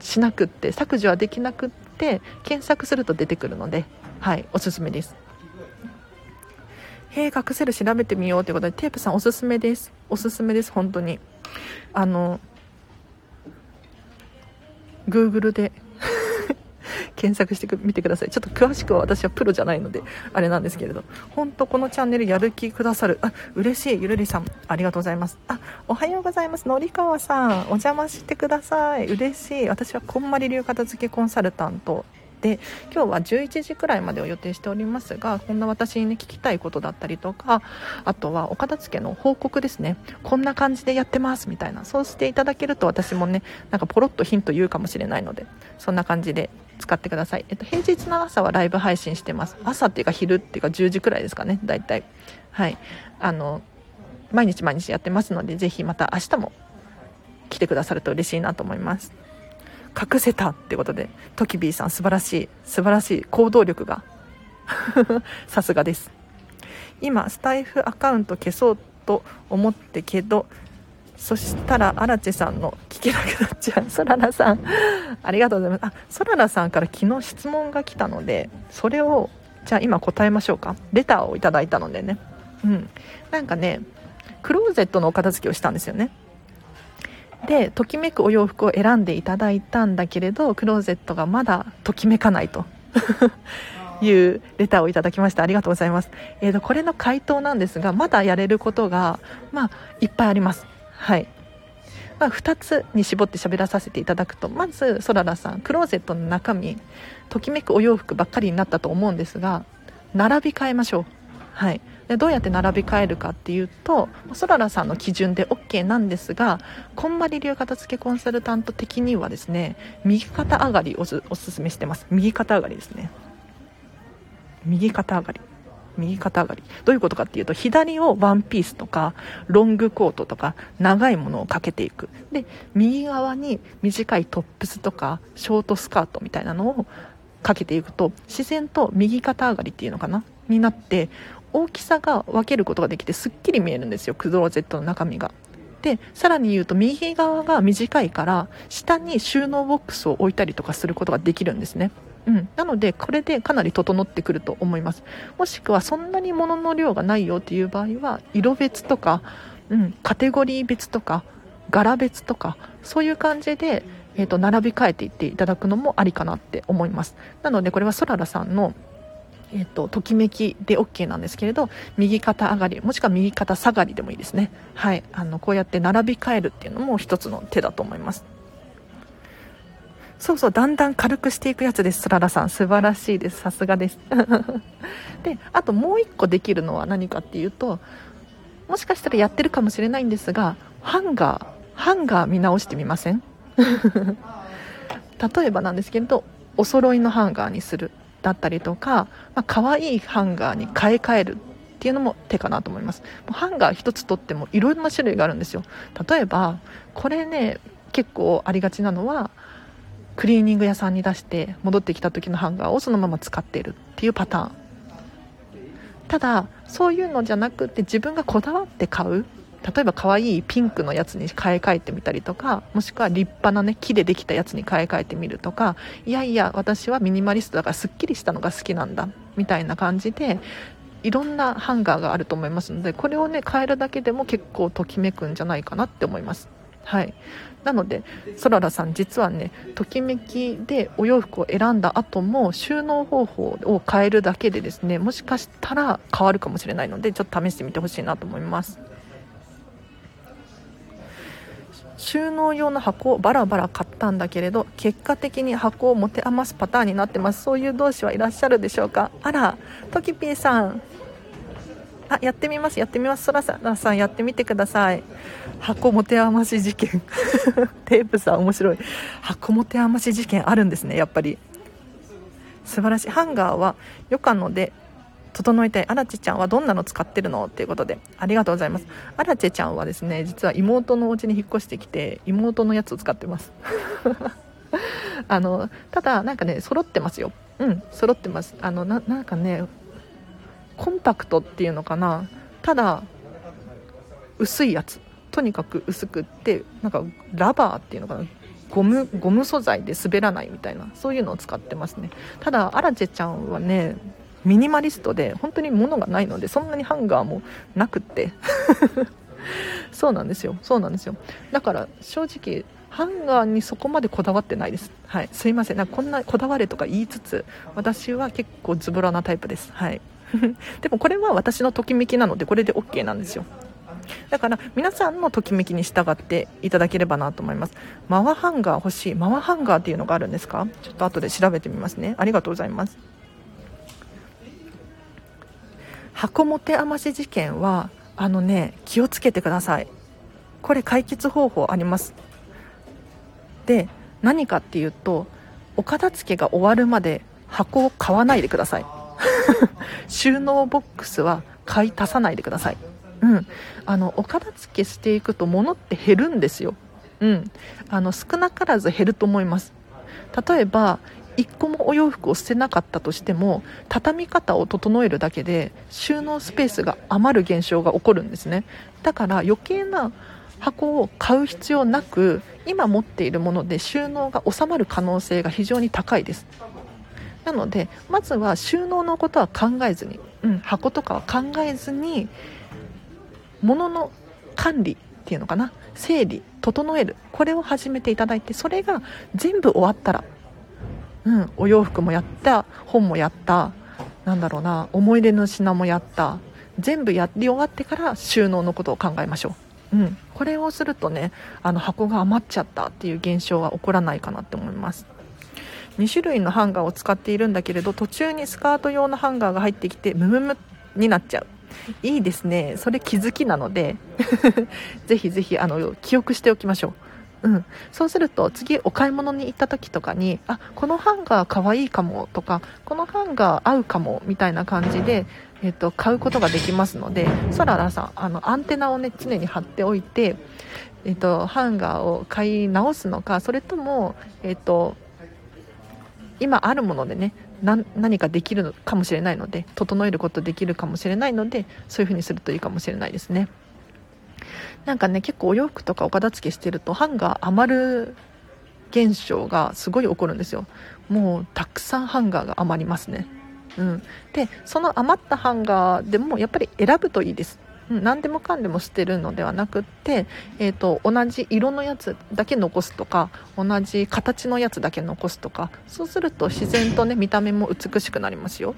しなくって削除はできなくって検索すると出てくるのではいおすすめです。へえ隠せる調べてみようということでテープさんおすすめです。おすすめです本当に。あの Google で検索してみてください。ちょっと詳しくは私はプロじゃないのであれなんですけれど。本当このチャンネルやる気くださる。あ嬉しい。ゆるりさんありがとうございます。あおはようございます。のりかわさんお邪魔してください。嬉しい。私はこんまり流片付けコンサルタントで今日は11時くらいまでを予定しておりますがこんな私に、ね、聞きたいことだったりとかあとはお片付けの報告ですね。こんな感じでやってます。みたいな。そうしていただけると私もねなんかポロッとヒント言うかもしれないのでそんな感じで使ってください、えっと、平日の朝はライブ配信してます。朝っていうか昼っていうか10時くらいですかね。大体。はい。あの毎日毎日やってますのでぜひまた明日も来てくださると嬉しいなと思います。隠せたってことでトキビーさん素晴らしい素晴らしい行動力が (laughs) さすがです。今スタイフアカウント消そうと思ってけどそしたら荒地さんの聞けなくなっちゃう。そららさんありがとうございますあそららさんから昨日質問が来たのでそれをじゃあ今答えましょうか。レターをいただいたのでね。うん。なんかねクローゼットのお片付けをしたんですよね。でときめくお洋服を選んでいただいたんだけれどクローゼットがまだときめかないと。(laughs) いうレターをいただきました。ありがとうございます、えーと、これの回答なんですがまだやれることがまあいっぱいありますはい。まあ、2つに絞って喋らさせていただくとまずそららさんクローゼットの中身ときめくお洋服ばっかりになったと思うんですが並び替えましょう。はい。でどうやって並び替えるかっていうとそららさんの基準で OK なんですがこんまり流片付けコンサルタント的にはですね右肩上がりをおすすめしてます。右肩上がりですね。右肩上がり。右肩上がり。どういうことかっていうと左をワンピースとかロングコートとか長いものをかけていく。で右側に短いトップスとかショートスカートみたいなのをかけていくと自然と右肩上がりっていうのかな？になって大きさが分けることができてすっきり見えるんですよ。クローゼットの中身が。でさらに言うと右側が短いから下に収納ボックスを置いたりとかすることができるんですね。うん、なのでこれでかなり整ってくると思います。もしくはそんなに物の量がないよっていう場合は色別とか、うん、カテゴリー別とか柄別とかそういう感じで、えーと並び替えていっていただくのもありかなって思います。なのでこれはそららさんのえっと、ときめきで OK なんですけれど右肩上がりもしくは右肩下がりでもいいですね。はい。あのこうやって並び替えるっていうのも一つの手だと思います。そうそうだんだん軽くしていくやつですスララさん。素晴らしいです。さすがです。(laughs) であともう一個できるのは何かっていうともしかしたらやってるかもしれないんですがハンガーハンガー見直してみません？(laughs) 例えばなんですけれどお揃いのハンガーにする。だったりとか、まあ、可愛いハンガーに買い替えるっていうのも手かなと思います。ハンガー1つとってもいろんな種類があるんですよ。例えばこれね結構ありがちなのはクリーニング屋さんに出して戻ってきた時のハンガーをそのまま使っているっていうパターン。ただそういうのじゃなくて自分がこだわって買う例えば可愛いピンクのやつに買い替えてみたりとかもしくは立派なね木でできたやつに買い替えてみるとかいやいや私はミニマリストだからすっきりしたのが好きなんだみたいな感じでいろんなハンガーがあると思いますのでこれをね変えるだけでも結構ときめくんじゃないかなって思います。はい。なのでそららさん実はねときめきでお洋服を選んだ後も収納方法を変えるだけでですねもしかしたら変わるかもしれないのでちょっと試してみてほしいなと思います。収納用の箱をバラバラ買ったんだけれど結果的に箱を持て余すパターンになってます。そういう同士はいらっしゃるでしょうか？あらトキピーさん。あやってみますやってみます。そらささんやってみてください。箱持て余し事件。(laughs) テープさん面白い。箱持て余し事件あるんですねやっぱり。素晴らしい。ハンガーはよかので整えたいアラチェちゃんはどんなの使ってるの？っていうことでありがとうございます。アラチェちゃんはですね実は妹のお家に引っ越してきて妹のやつを使ってます。(laughs) あのただなんかね揃ってますよ。うん揃ってます。あのなんかねコンパクトっていうのかな。ただ薄いやつ。とにかく薄くってなんかラバーっていうのかな。ゴムゴム素材で滑らないみたいなそういうのを使ってますね。ただアラチェちゃんはねミニマリストで本当に物がないのでそんなにハンガーもなくって。(laughs) そうなんですよ。そうなんですよ。だから正直ハンガーにそこまでこだわってないです。はい。すいません。なんかこんなこだわれとか言いつつ私は結構ズボラなタイプです。はい。(laughs) でもこれは私のときめきなのでこれで OK なんですよ。だから皆さんのときめきに従っていただければなと思います。マワハンガー欲しい。マワハンガーっていうのがあるんですか？ちょっと後で調べてみますね。ありがとうございます。箱持て余し事件はあのね気をつけてください。これ解決方法あります。で何かっていうとお片付けが終わるまで箱を買わないでください。(laughs) 収納ボックスは買い足さないでください。うん、あのお片付けしていくと物って減るんですよ、うん、あの少なからず減ると思います。例えば1個もお洋服を捨てなかったとしても畳み方を整えるだけで収納スペースが余る現象が起こるんですね。だから余計な箱を買う必要なく今持っているもので収納が収まる可能性が非常に高いです。なのでまずは収納のことは考えずに、うん、箱とかは考えずに物の管理っていうのかな整理整える。これを始めていただいてそれが全部終わったらうん、お洋服もやった本もやったなんだろうな思い出の品もやった全部やり終わってから収納のことを考えましょう、うん、これをするとねあの箱が余っちゃったっていう現象は起こらないかなって思います。2種類のハンガーを使っているんだけれど途中にスカート用のハンガーが入ってきてムムムになっちゃう。いいですね。それ気づきなので (laughs) ぜひぜひあの記憶しておきましょう。うん、そうすると次お買い物に行った時とかにあこのハンガーかわいいかもとかこのハンガー合うかもみたいな感じで、えーと、買うことができますのでそららさんあのアンテナをね常に貼っておいて、えーと、ハンガーを買い直すのかそれとも、えーと今あるものでね何かできるかもしれないので整えることできるかもしれないのでそういう風にするといいかもしれないですね。なんかね結構お洋服とかお片付けしてるとハンガー余る現象がすごい起こるんですよ。もうたくさんハンガーが余りますね。うん。でその余ったハンガーでもやっぱり選ぶといいです。うん、何でもかんでも捨てるのではなくって、えー、と同じ色のやつだけ残すとか同じ形のやつだけ残すとかそうすると自然とね見た目も美しくなりますよ。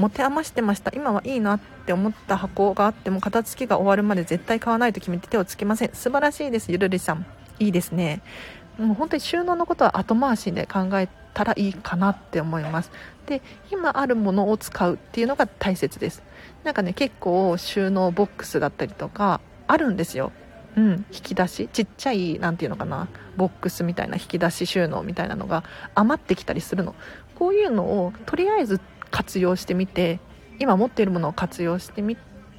持て余してました。今はいいなって思った箱があっても片付けが終わるまで絶対買わないと決めて手をつけません。素晴らしいですゆるりさん。いいですね。もう本当に収納のことは後回しで考えたらいいかなって思います。で今あるものを使うっていうのが大切です。なんかね結構収納ボックスだったりとかあるんですよ。うん、引き出し。ちっちゃい何ていうのかな。ボックスみたいな引き出し収納みたいなのが余ってきたりするの。こういうのをとりあえず活用してみて今持っているものを活用してみ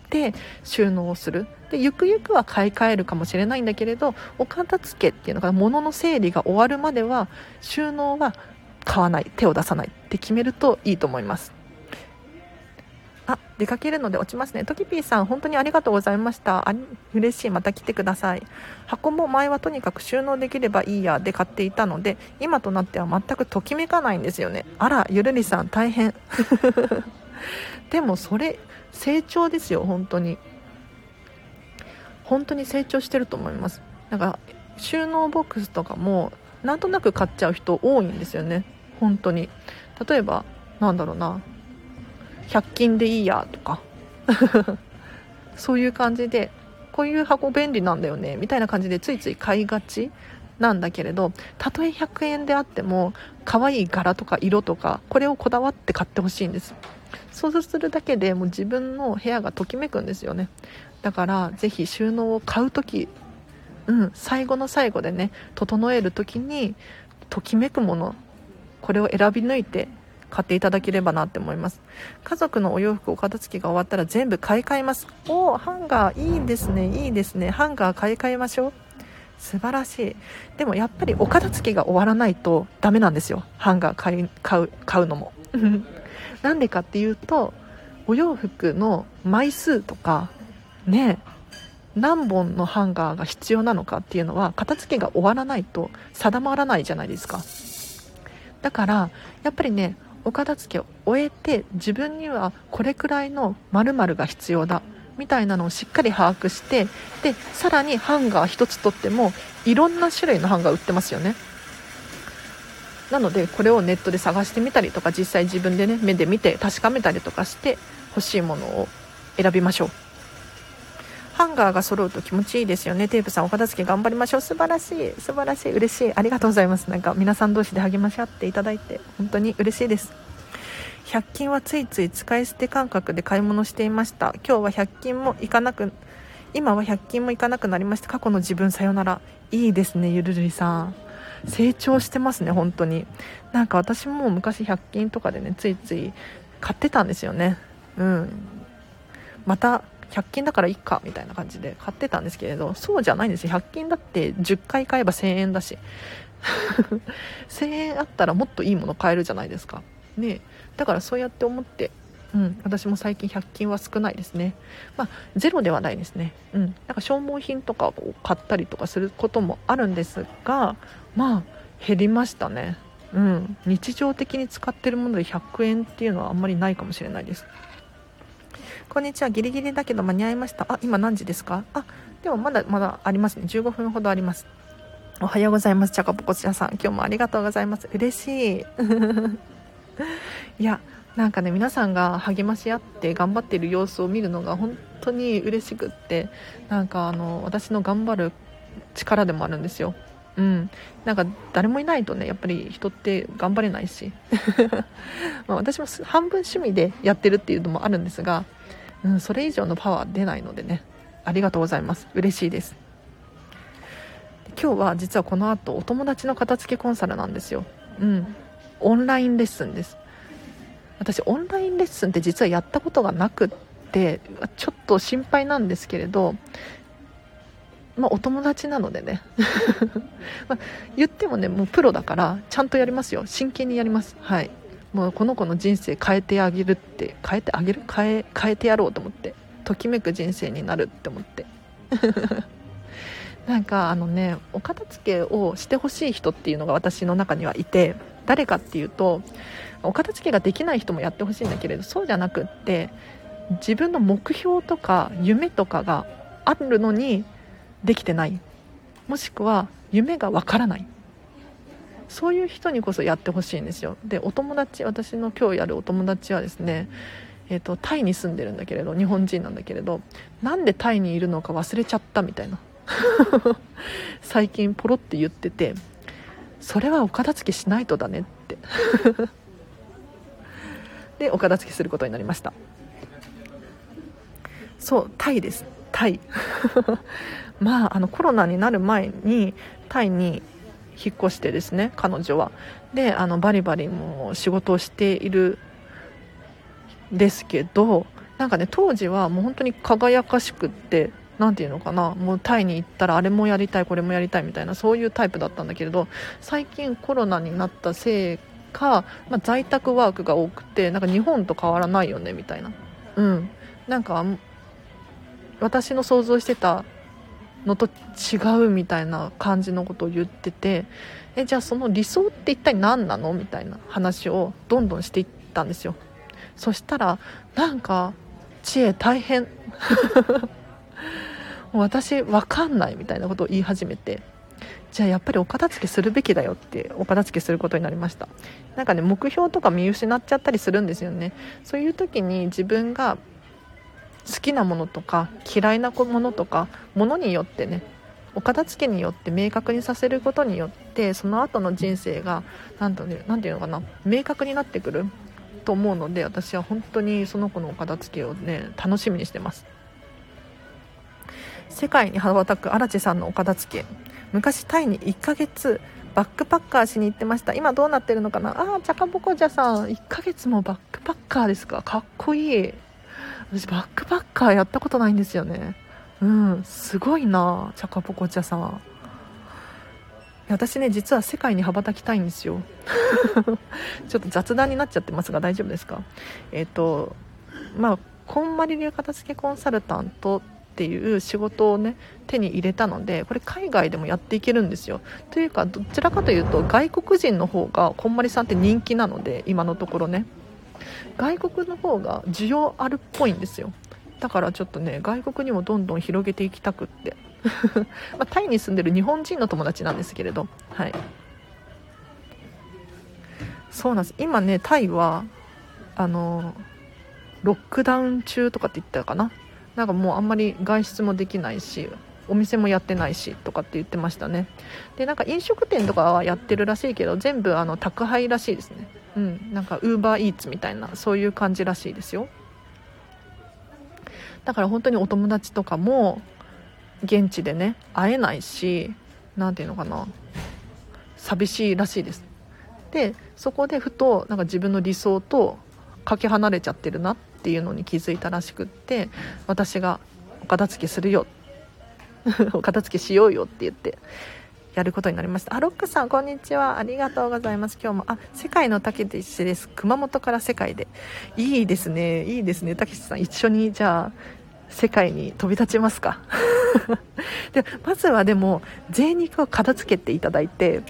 て収納をする。でゆくゆくは買い替えるかもしれないんだけれどお片付けっていうのが物の整理が終わるまでは収納は買わない。手を出さないって決めるといいと思います。あ出かけるので落ちますね。トキピーさん本当にありがとうございました。あ嬉しい。また来てください。箱も前はとにかく収納できればいいやで買っていたので今となっては全くときめかないんですよね。あらゆるりさん大変。(laughs) でもそれ成長ですよ本当に。本当に成長してると思います。なんか収納ボックスとかもなんとなく買っちゃう人多いんですよね。本当に。例えばなんだろうな。100均でいいやとか。(laughs) そういう感じでこういう箱便利なんだよねみたいな感じでついつい買いがちなんだけれどたとえ100円であっても可愛い柄とか色とかこれをこだわって買ってほしいんです。そうするだけでもう自分の部屋がときめくんですよね。だからぜひ収納を買う時うん最後の最後でね整える時にときめくものこれを選び抜いて買っていただければなって思います。家族のお洋服お片付けが終わったら全部買い替えます。おおハンガーいいですね。いいですね。ハンガー買い替えましょう。素晴らしい。でもやっぱりお片付けが終わらないとダメなんですよ。ハンガー買い買う買うのも。(laughs) なんでかっていうとお洋服の枚数とかね何本のハンガーが必要なのかっていうのは片付けが終わらないと定まらないじゃないですか。だからやっぱりねお片付けを終えて自分にはこれくらいの〇〇が必要だみたいなのをしっかり把握してでさらにハンガー1つ取ってもいろんな種類のハンガー売ってますよね。なのでこれをネットで探してみたりとか実際自分でね目で見て確かめたりとかして欲しいものを選びましょう。ハンガーが揃うと気持ちいいですよね。テープさんお片付け頑張りましょう。素晴らしい。素晴らしい。嬉しい。ありがとうございます。なんか皆さん同士で励まし合っていただいて本当に嬉しいです。100均はついつい使い捨て感覚で買い物していました。今日は100均も行かなく今は100均も行かなくなりました。過去の自分さよなら。いいですねゆるるりさん。成長してますね本当に。なんか私も昔100均とかでねついつい買ってたんですよね。うん。また100均だからいっかみたいな感じで買ってたんですけれどそうじゃないんですよ100均だって10回買えば1000円だし (laughs) 1000円あったらもっといいもの買えるじゃないですかねだからそうやって思ってうん、私も最近100均は少ないですね。まあ、ゼロではないですね。うん。なんか消耗品とかを買ったりとかすることもあるんですが、まあ、減りましたね。うん。日常的に使ってるもので100円っていうのはあんまりないかもしれないです。こんにちは。ギリギリだけど間に合いました。あ、今何時ですか？あ、でもまだまだありますね。15分ほどあります。おはようございます。チャカポコチャさん。今日もありがとうございます。嬉しい。(laughs) いや、なんかね皆さんが励まし合って頑張っている様子を見るのが本当に嬉しくってなんかあの私の頑張る力でもあるんですようん、なんか誰もいないとねやっぱり人って頑張れないし (laughs) ま私も半分趣味でやってるっていうのもあるんですが、うん、それ以上のパワー出ないのでね。ありがとうございます。嬉しいです。今日は実はこの後お友達の片付けコンサルなんですよ。うん。オンラインレッスンです。私オンラインレッスンって実はやったことがなくってちょっと心配なんですけれどまあ、お友達なのでね。(laughs) ま、言ってもねもうプロだからちゃんとやりますよ。真剣にやります。はい。もうこの子の人生変えてあげるって変えてあげる？変え変えてやろうと思って。ときめく人生になるって思って。(laughs) なんかあのねお片付けをしてほしい人っていうのが私の中にはいて誰かっていうとお片付けができない人もやってほしいんだけれどそうじゃなくって自分の目標とか夢とかがあるのにできてない。もしくは夢がわからない。そういう人にこそやってほしいんですよ。でお友達私の今日やるお友達はですねえーと、タイに住んでるんだけれど日本人なんだけれどなんでタイにいるのか忘れちゃったみたいな。(laughs) 最近ポロって言っててそれはお片付けしないとだねって。(laughs) でお片付けすることになりました。そうタイです。タイ。(laughs) まああのコロナになる前にタイに引っ越してですね彼女は。であのバリバリも仕事をしているですけどなんかね当時はもう本当に輝かしくって何て言うのかなもうタイに行ったらあれもやりたいこれもやりたいみたいなそういうタイプだったんだけれど最近コロナになったせいか、まあ、在宅ワークが多くてなんか日本と変わらないよねみたいな。うん。なんか私の想像してたのと違うみたいな感じのことを言っててえじゃあその理想って一体何なのみたいな話をどんどんしていったんですよ。そしたらなんか知恵大変。(laughs) 私分かんないみたいなことを言い始めてじゃあやっぱりお片付けするべきだよってお片付けすることになりました。なんかね目標とか見失っちゃったりするんですよね。そういう時に自分が好きなものとか嫌いなものとかものによってねお片付けによって明確にさせることによってその後の人生が何て言うのかな明確になってくると思うので私は本当にその子のお片付けをね楽しみにしてます。世界に羽ばたく荒地さんのお片付け。昔タイに1ヶ月バックパッカーしに行ってました。今どうなってるのかな？ああチャカポコジャさん。1ヶ月もバックパッカーですか？かっこいい。私バックパッカーやったことないんですよね。うんすごいなチャカポコチャさん。私ね実は世界に羽ばたきたいんですよ。(laughs) ちょっと雑談になっちゃってますが大丈夫ですか？えっ、ー、とまあこんまり流片付けコンサルタントっていう仕事をね手に入れたのでこれ海外でもやっていけるんですよ。というかどちらかというと外国人の方がこんまりさんって人気なので今のところね。外国の方が需要あるっぽいんですよ。だからちょっとね外国にもどんどん広げていきたくって。(laughs) まあ、タイに住んでる日本人の友達なんですけれど。はい。そうなんです。今ねタイはあのロックダウン中とかって言ったかな。なんかもうあんまり外出もできないしお店もやってないしとかって言ってましたね。でなんか飲食店とかはやってるらしいけど全部あの宅配らしいですね。うん。なんかウーバーイーツみたいなそういう感じらしいですよ。だから本当にお友達とかも現地でね会えないし何ていうのかな。寂しいらしいです。でそこでふとなんか自分の理想とかけ離れちゃってるなっていうのに気づいたらしくって私がお片付けするよ (laughs) お片付けしようよって言ってやることになりました。あロックさんこんにちは。ありがとうございます。今日もあ世界のたけしです。熊本から世界で。いいですね。いいですね。たけしさん一緒にじゃあ世界に飛び立ちますか？(laughs) でまずはでも贅肉を片付けていただいて。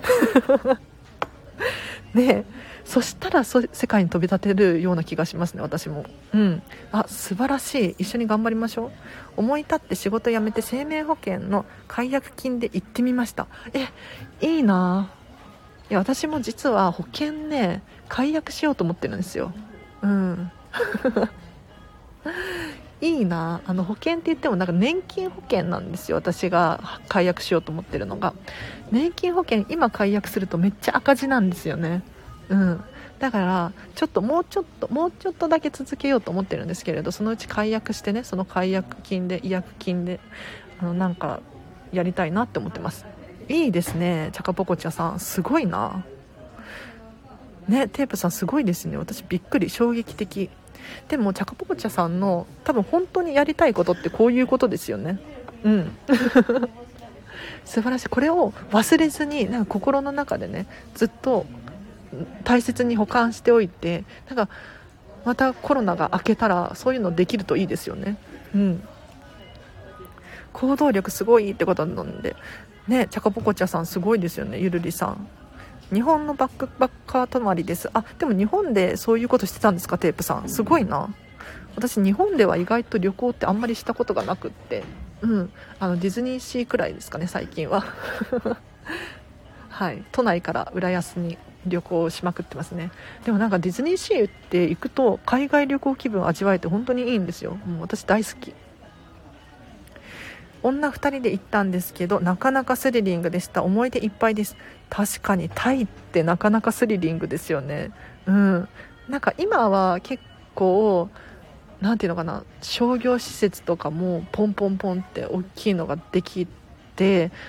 (laughs) ね。えそしたら世界に飛び立てるような気がしますね私も。うん。あ素晴らしい。一緒に頑張りましょう。思い立って仕事辞めて生命保険の解約金で行ってみました。えいいな。いや私も実は保険ね解約しようと思ってるんですよ。うん。(laughs) いいな。あの保険って言ってもなんか年金保険なんですよ私が。解約しようと思ってるのが。年金保険今解約するとめっちゃ赤字なんですよね。うん。だからちょっともうちょっともうちょっとだけ続けようと思ってるんですけれどそのうち解約してねその解約金で違約金であのなんかやりたいなって思ってます。いいですねチャカポコチャさん。すごいな。ねテープさんすごいですね。私びっくり。衝撃的。でもチャカポコチャさんの多分本当にやりたいことってこういうことですよね。うん。(laughs) 素晴らしい。これを忘れずになんか心の中でねずっと大切に保管しておいてなんかまたコロナが明けたらそういうのできるといいですよね。うん。行動力すごいってことなんで。ねチャカポコチャさんすごいですよねゆるりさん。日本のバックバッカー泊まりです。あでも日本でそういうことしてたんですかテープさん。すごいな。私日本では意外と旅行ってあんまりしたことがなくって。うん。あのディズニーシーくらいですかね最近は。(laughs) はい。都内から浦安に旅行しまくってますね。でもなんかディズニーシーって行くと海外旅行気分味わえて本当にいいんですよ。もう私大好き。女2人で行ったんですけどなかなかスリリングでした。思い出いっぱいです。確かにタイってなかなかスリリングですよね。うん。なんか今は結構何ていうのかな。商業施設とかもポンポンポンって大きいのができて、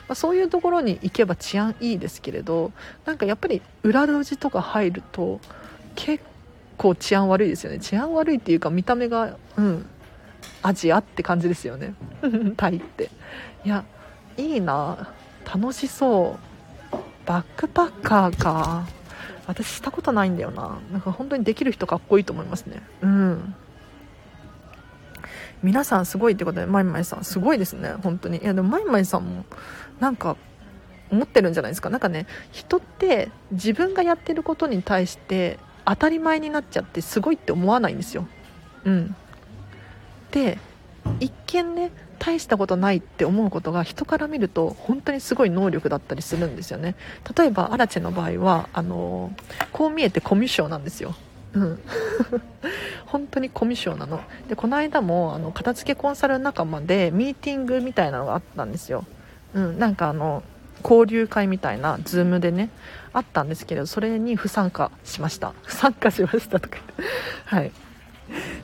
まあ、そういうところに行けば治安いいですけれどなんかやっぱり裏路地とか入ると結構治安悪いですよね。治安悪いっていうか見た目がうんアジアって感じですよね。(laughs) タイって。いやいいな。楽しそう。バックパッカーか。私したことないんだよな。なんか本当にできる人かっこいいと思いますね。うん皆さんすごいってことでマイマイさんすごいですね。本当に。いやでもマイマイさんもなんか思ってるんじゃないですか。なんかね人って自分がやってることに対して当たり前になっちゃってすごいって思わないんですよ。うん。で一見ね大したことないって思うことが人から見ると本当にすごい能力だったりするんですよね。例えばアラチェの場合はあのこう見えてコミュ障なんですよ。うん。(laughs) 本当にコミュ障なの。でこの間もあの片付けコンサル仲間でミーティングみたいなのがあったんですよ。うん。なんかあの交流会みたいな Zoom でねあったんですけどそれに不参加しました。(laughs) 不参加しましたとか言って。(laughs) はい。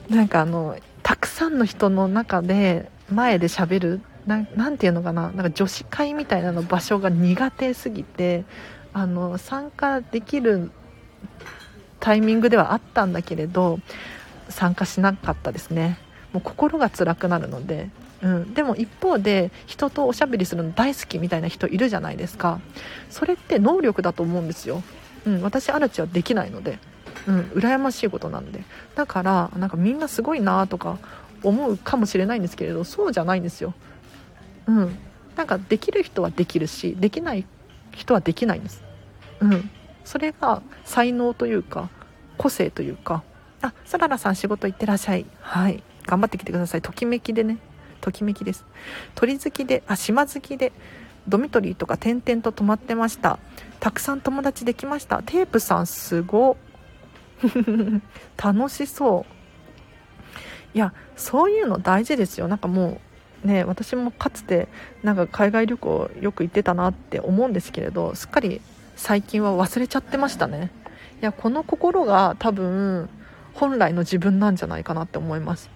なんかあのたくさんの人の中で前で喋るななんていうのかななんか女子会みたいなの場所が苦手すぎてあの参加できるタイミングではあったんだけれど参加しなかったですね。もう心が辛くなるので、うん、でも一方で人とおしゃべりするの大好きみたいな人いるじゃないですか。それって能力だと思うんですよ、うん、私アラチはできないので、うん、羨ましいことなんで。だからなんかみんなすごいなとか思うかもしれないんですけれどそうじゃないんですよ。うん。なんかできる人はできるしできない人はできないんです。うん。それが才能というか個性というか。あさららさん仕事行ってらっしゃい。はい。頑張ってきてください。ときめきでね。ときめきです。鳥好きであ島好きでドミトリーとか点々と泊まってました。たくさん友達できました。テープさんすご (laughs) 楽しそう。いやそういうの大事ですよ。なんかもうね私もかつてなんか海外旅行よく行ってたなって思うんですけれどすっかり最近は忘れちゃってましたねいやこの心が多分本来の自分なんじゃないかなって思います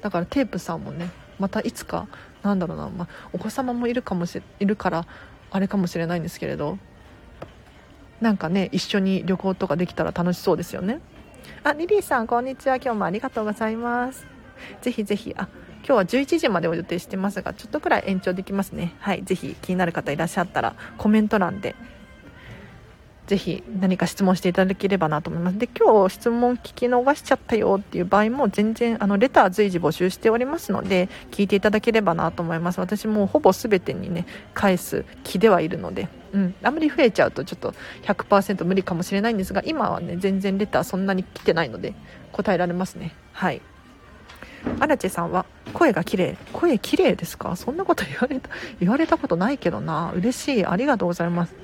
だからテープさんもねまたいつかなんだろうな、まあ、お子様もいるかもしいるからあれかもしれないんですけれどなんかね一緒に旅行とかできたら楽しそうですよねあ、リリーさん、こんにちは。今日もありがとうございます。ぜひぜひ、あ、今日は11時までを予定してますが、ちょっとくらい延長できますね。はい、ぜひ気になる方いらっしゃったら、コメント欄で、ぜひ何か質問していただければなと思います。で、今日質問聞き逃しちゃったよっていう場合も全然、あの、レター随時募集しておりますので、聞いていただければなと思います。私もほぼ全てにね、返す気ではいるので。うん、あんまり増えちゃうとちょっと100%無理かもしれないんですが今はね全然レターそんなに来てないので答えられますねはいアラチェさんは声が綺麗。声綺麗ですか？そんなこと言われた (laughs) 言われたことないけどな。嬉しい。ありがとうございます。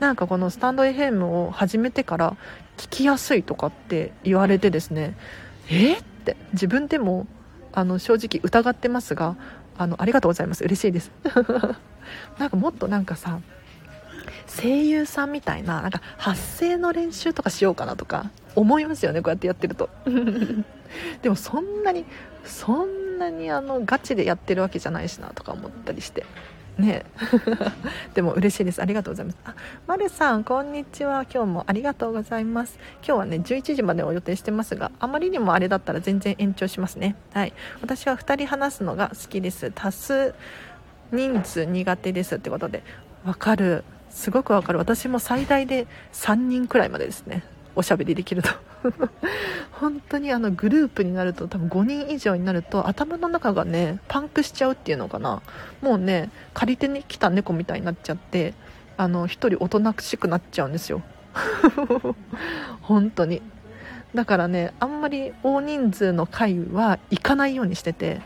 なんかこのスタンド FM を始めてから聞きやすいとかって言われてですね。えー、って。自分でもあの正直疑ってますがあのありがとうございます。嬉しいです。(laughs) なんかもっとなんかさ声優さんみたいななんか発声の練習とかしようかなとか思いますよねこうやってやってると。(laughs) でもそんなにそんなにあのガチでやってるわけじゃないしなとか思ったりして。ね。(laughs) でも嬉しいです。ありがとうございます。あまるさんこんにちは。今日もありがとうございます。今日はね11時までを予定してますがあまりにもあれだったら全然延長しますね。はい。私は2人話すのが好きです。多数人数苦手ですってことで。わかる。すごくわかる。私も最大で3人くらいまでですね。おしゃべりできると。(laughs) 本当にあのグループになると多分5人以上になると頭の中がねパンクしちゃうっていうのかな。もうね借り手に来た猫みたいになっちゃってあの1人おとなしくなっちゃうんですよ。(laughs) 本当に。だからねあんまり大人数の会は行かないようにしてて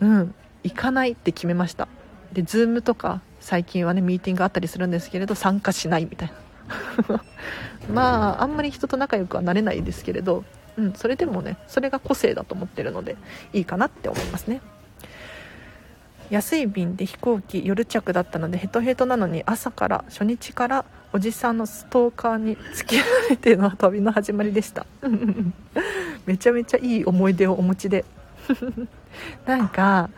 うん行かないって決めました。で Zoom とか最近はねミーティングあったりするんですけれど参加しないみたいな。まああんまり人と仲良くはなれないですけれど、うん、それでもねそれが個性だと思ってるのでいいかなって思いますね。安い便で飛行機夜着だったのでヘトヘトなのに朝から初日からおじさんのストーカーに付き合われての旅の始まりでした。(laughs) めちゃめちゃいい思い出をお持ちで。(laughs) なんか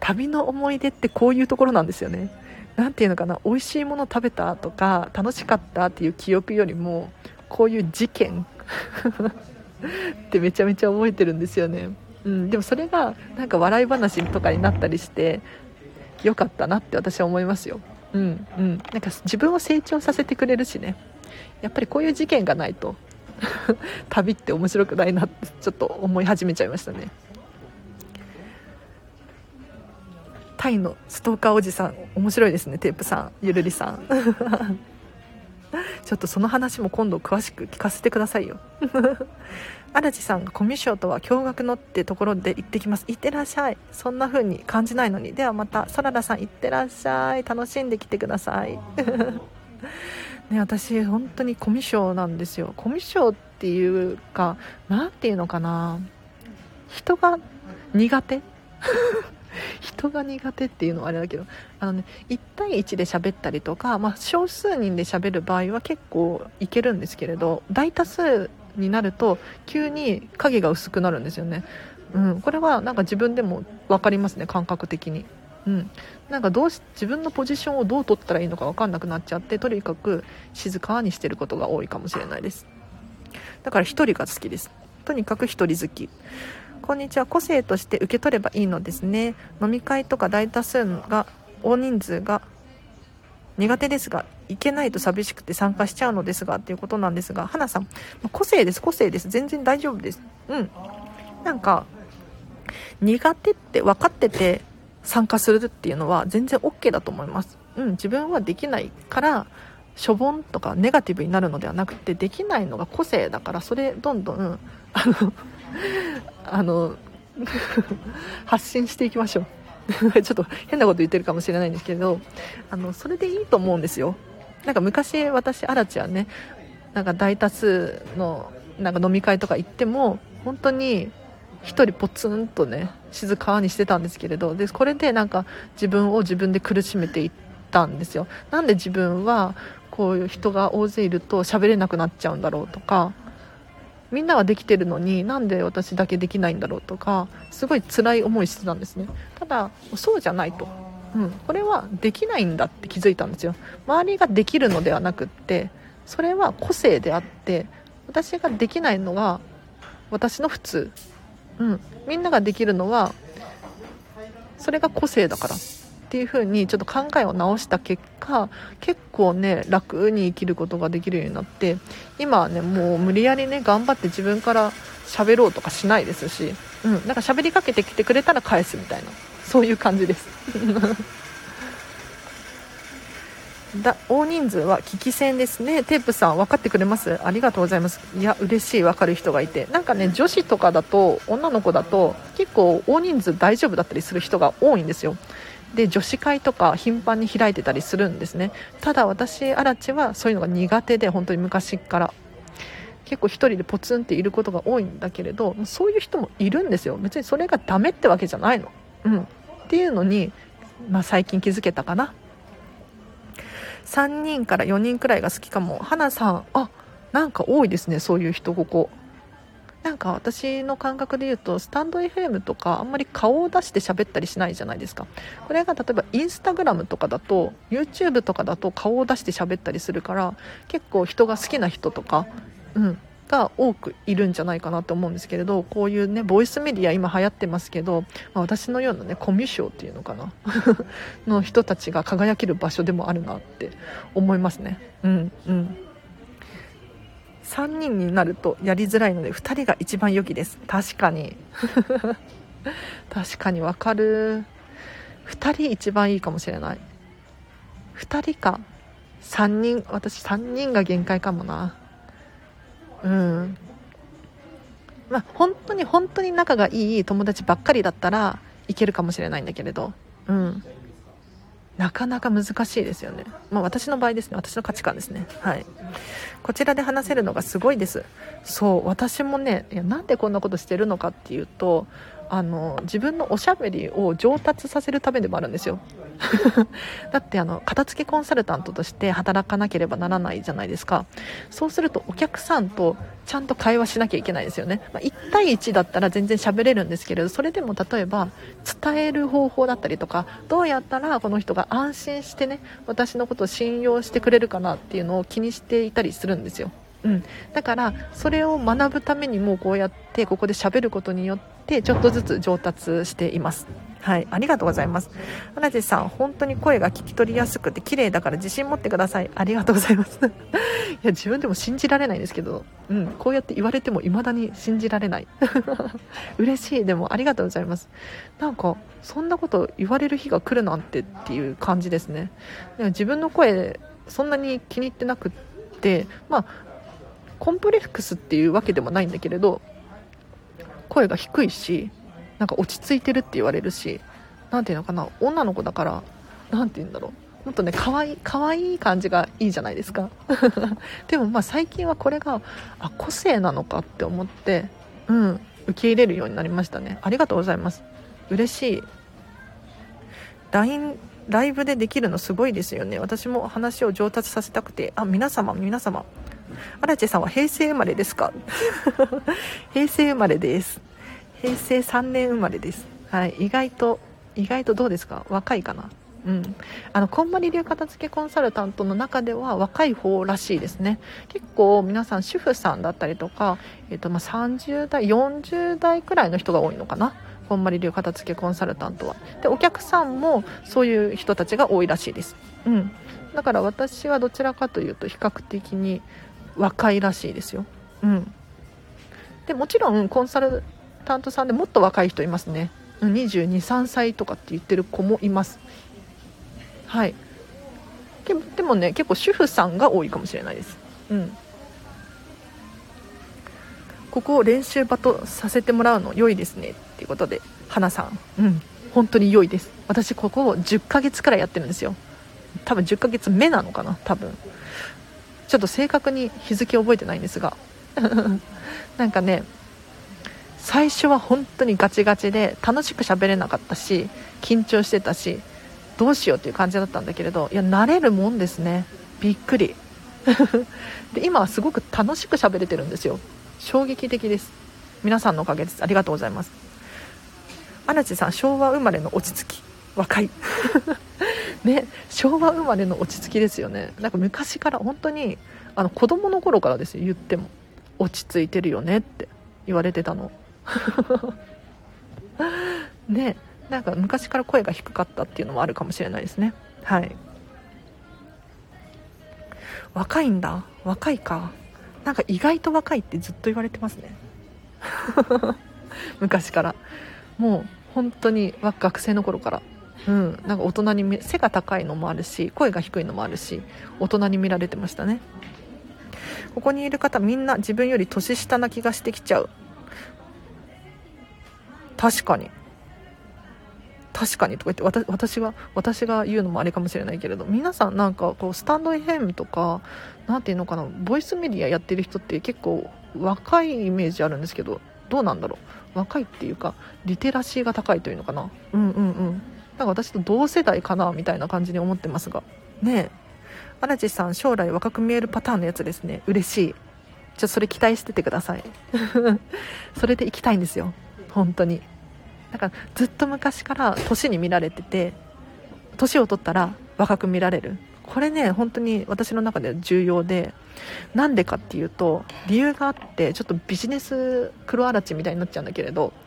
旅の思い出ってこういうところなんですよね何ていうのかな美味しいもの食べたとか楽しかったっていう記憶よりもこういう事件 (laughs) ってめちゃめちゃ覚えてるんですよね、うん、でもそれがなんか笑い話とかになったりしてよかったなって私は思いますよ。うんうん。なんか自分を成長させてくれるしね。やっぱりこういう事件がないと (laughs) 旅って面白くないなってちょっと思い始めちゃいましたね。タイのストーカーおじさん。面白いですねテープさん。ゆるりさん。(laughs) ちょっとその話も今度詳しく聞かせてくださいよ。(laughs) 荒地さんがコミュ障とは驚愕のってところで行ってきます。行ってらっしゃい。そんな風に感じないのに。ではまたそららさん行ってらっしゃい。楽しんできてください。(laughs) ね私本当にコミュ障なんですよ。コミュ障っていうか何ていうのかな。人が苦手。人が苦手っていうのはあれだけどあのね1対1で喋ったりとか、まあ、少数人で喋る場合は結構いけるんですけれど大多数になると急に影が薄くなるんですよね、うん、これはなんか自分でも分かりますね感覚的に。うん、なんかどうし自分のポジションをどう取ったらいいのか分かんなくなっちゃってとにかく静かにしてることが多いかもしれないです。だから1人が好きです。とにかく1人好き。こんにちは。個性として受け取ればいいのですね。飲み会とか大多数が大人数が苦手ですが行けないと寂しくて参加しちゃうのですがっていうことなんですが花さん個性です。個性です。全然大丈夫です。うん。なんか苦手って分かってて参加するっていうのは全然 OK だと思います。うん。自分はできないからしょぼんとかネガティブになるのではなくてできないのが個性だからそれどんどん。あのあの発信していきましょう。(laughs) ちょっと変なこと言ってるかもしれないんですけどあのそれでいいと思うんですよ。なんか昔私アラチはねなんか大多数のなんか飲み会とか行っても本当に1人ポツンとね静かにしてたんですけれどでこれでなんか自分を自分で苦しめていったんですよ。なんで自分はこういう人が大勢いると喋れなくなっちゃうんだろうとかみんなはできてるのになんで私だけできないんだろうとかすごい辛い思いしてたんですね。ただそうじゃないと、うん、これはできないんだって気づいたんですよ。周りができるのではなくってそれは個性であって私ができないのが私の普通、うん、みんなができるのはそれが個性だから。っていう風にちょっと考えを直した結果結構ね楽に生きることができるようになって今はねもう無理やりね頑張って自分から喋ろうとかしないですし、うん、なんか喋りかけてきてくれたら返すみたいなそういう感じです。(laughs) だ大人数は危機戦ですね。テープさん分かってくれます？ありがとうございます。いや嬉しい。分かる人がいて。なんかね女子とかだと女の子だと結構大人数大丈夫だったりする人が多いんですよ。で女子会とか頻繁に開いてたりするんですね。ただ私アラチはそういうのが苦手で本当に昔から。結構1人でポツンっていることが多いんだけれどそういう人もいるんですよ。別にそれがダメってわけじゃないの。うん。っていうのに、まあ、最近気づけたかな。3人から4人くらいが好きかも。花さんあなんか多いですねそういう人ここ。なんか私の感覚で言うとスタンド FM とかあんまり顔を出して喋ったりしないじゃないですか。これが例えばインスタグラムとかだと YouTube とかだと顔を出して喋ったりするから結構人が好きな人とか、うん、が多くいるんじゃないかなと思うんですけれどこういうねボイスメディア今流行ってますけど、まあ、私のようなねコミュ障っていうのかな？(laughs) の人たちが輝ける場所でもあるなって思いますね。うんうん。3人になるとやりづらいので2人が一番良きです。確かに。(laughs) 確かにわかる。2人一番いいかもしれない。2人か。3人私3人が限界かもな。うん。まあ本当に本当に仲がいい友達ばっかりだったらいけるかもしれないんだけれど。うん。なかなか難しいですよね。まあ私の場合ですね。私の価値観ですね。はい。こちらで話せるのがすごいです。そう、私もね、いやなんでこんなことしてるのかっていうと、あの、自分のおしゃべりを上達させるためでもあるんですよ。(laughs) だってあの片付けコンサルタントとして働かなければならないじゃないですか。そうするとお客さんとちゃんと会話しなきゃいけないですよね、まあ、1対1だったら全然喋れるんですけれどそれでも例えば伝える方法だったりとかどうやったらこの人が安心してね私のことを信用してくれるかなっていうのを気にしていたりするんですよ。うん、だからそれを学ぶためにもこうやってここで喋ることによってちょっとずつ上達していますはい、ありがとうございます。花地さん、本当に声が聞き取りやすくて綺麗だから自信持ってください。ありがとうございます。(laughs) いや、自分でも信じられないんですけど、うん、こうやって言われても未だに信じられない。(laughs) 嬉しい。でも、ありがとうございます。なんか、そんなこと言われる日が来るなんてっていう感じですね。でも自分の声、そんなに気に入ってなくって、まあ、コンプレックスっていうわけでもないんだけれど、声が低いし、なんか落ち着いてるって言われるし何ていうのかな女の子だから何て言うんだろう。もっとね可愛い可愛い感じがいいじゃないですか。(laughs) でもまあ最近はこれがあ個性なのかって思ってうん受け入れるようになりましたね。ありがとうございます。嬉しい。LINE ライブでできるのすごいですよね。私も話を上達させたくてあ皆様皆様。荒地さんは平成生まれですか？(laughs) 平成生まれです。平成3年生まれです。はい意外と意外とどうですか？若いかな？うん、あのこんまり流片付けコンサルタントの中では若い方らしいですね。結構皆さん主婦さんだったりとか、えーとまあ、30代40代くらいの人が多いのかな？こんまり流片付けコンサルタントは。でお客さんもそういう人たちが多いらしいです、うん、だから私はどちらかというと比較的に若いらしいですよ、うん、でもちろんコンサルタントさんでもっと若い人いますね。223歳とかって言ってる子もいます。はい。でもね結構主婦さんが多いかもしれないです。うん。ここを練習場とさせてもらうの良いですねっていうことで花さん。うん。本当に良いです。私ここを10ヶ月くらいやってるんですよ。多分10ヶ月目なのかな多分。ちょっと正確に日付覚えてないんですが。(laughs) なんかね最初は本当にガチガチで楽しく喋れなかったし緊張してたしどうしようっていう感じだったんだけれどいや慣れるもんですね。びっくり。(laughs) で今はすごく楽しく喋れてるんですよ。衝撃的です。皆さんのおかげです。ありがとうございます。荒地さん昭和生まれの落ち着き。若い。(laughs) ね昭和生まれの落ち着きですよね。なんか昔から本当にあの子供の頃からですよ。言っても。落ち着いてるよねって。言われてたの。(laughs) ね。なんか昔から声が低かったっていうのもあるかもしれないですね。はい。若いんだ。若いか。なんか意外と若いってずっと言われてますね。(laughs) 昔から。もう本当に学生の頃から。うん。なんか大人に背が高いのもあるし声が低いのもあるし大人に見られてましたね。ここにいる方みんな自分より年下な気がしてきちゃう。確かに。確かにとか言って私が私が言うのもあれかもしれないけれど皆さんなんかこうスタンド FM とか何て言うのかなボイスメディアやってる人って結構若いイメージあるんですけどどうなんだろう。若いっていうかリテラシーが高いというのかな。うんうんうん。なんか私と同世代かなみたいな感じに思ってますが。ねえ。荒地さん将来若く見えるパターンのやつですね。嬉しい。ちょそれ期待しててください。(laughs) それで行きたいんですよ。本当に。だからずっと昔から年に見られてて年を取ったら若く見られる。これね本当に私の中では重要でなんでかっていうと理由があってちょっとビジネス黒あらちみたいになっちゃうんだけれど。(laughs)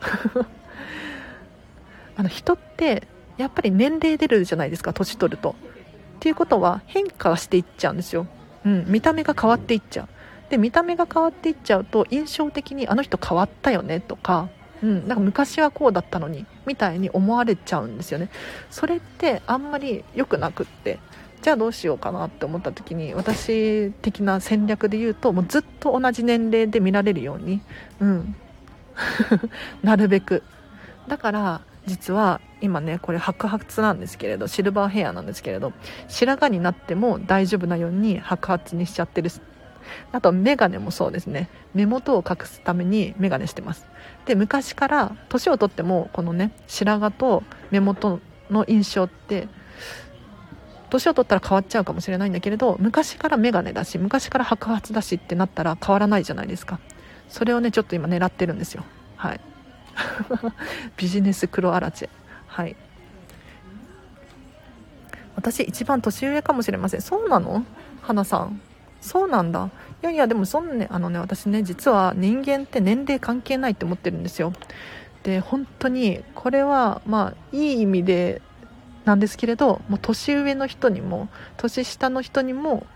あの人ってやっぱり年齢出るじゃないですか年取ると。っていうことは変化していっちゃうんですよ、うん、見た目が変わっていっちゃう。で見た目が変わっていっちゃうと印象的にあの人変わったよねとかうん、なんか昔はこうだったのにみたいに思われちゃうんですよね。それってあんまり良くなくってじゃあどうしようかなって思った時に私的な戦略で言うともうずっと同じ年齢で見られるように、うん、(laughs) なるべく。だから実は今ねこれ白髪なんですけれどシルバーヘアなんですけれど白髪になっても大丈夫なように白髪にしちゃってるあとメガネもそうですね。目元を隠すためにメガネしてます。で昔から年をとってもこのね白髪と目元の印象って年を取ったら変わっちゃうかもしれないんだけれど昔からメガネだし昔から白髪だしってなったら変わらないじゃないですか。それをねちょっと今狙ってるんですよ。はい。(laughs) ビジネス黒あらちはい。私一番年上かもしれません。そうなの？花さん。そうなんだ。いやいやでもそんねあのね私ね実は人間って年齢関係ないって思ってるんですよ。で本当にこれはまあいい意味でなんですけれどもう年上の人にも年下の人にも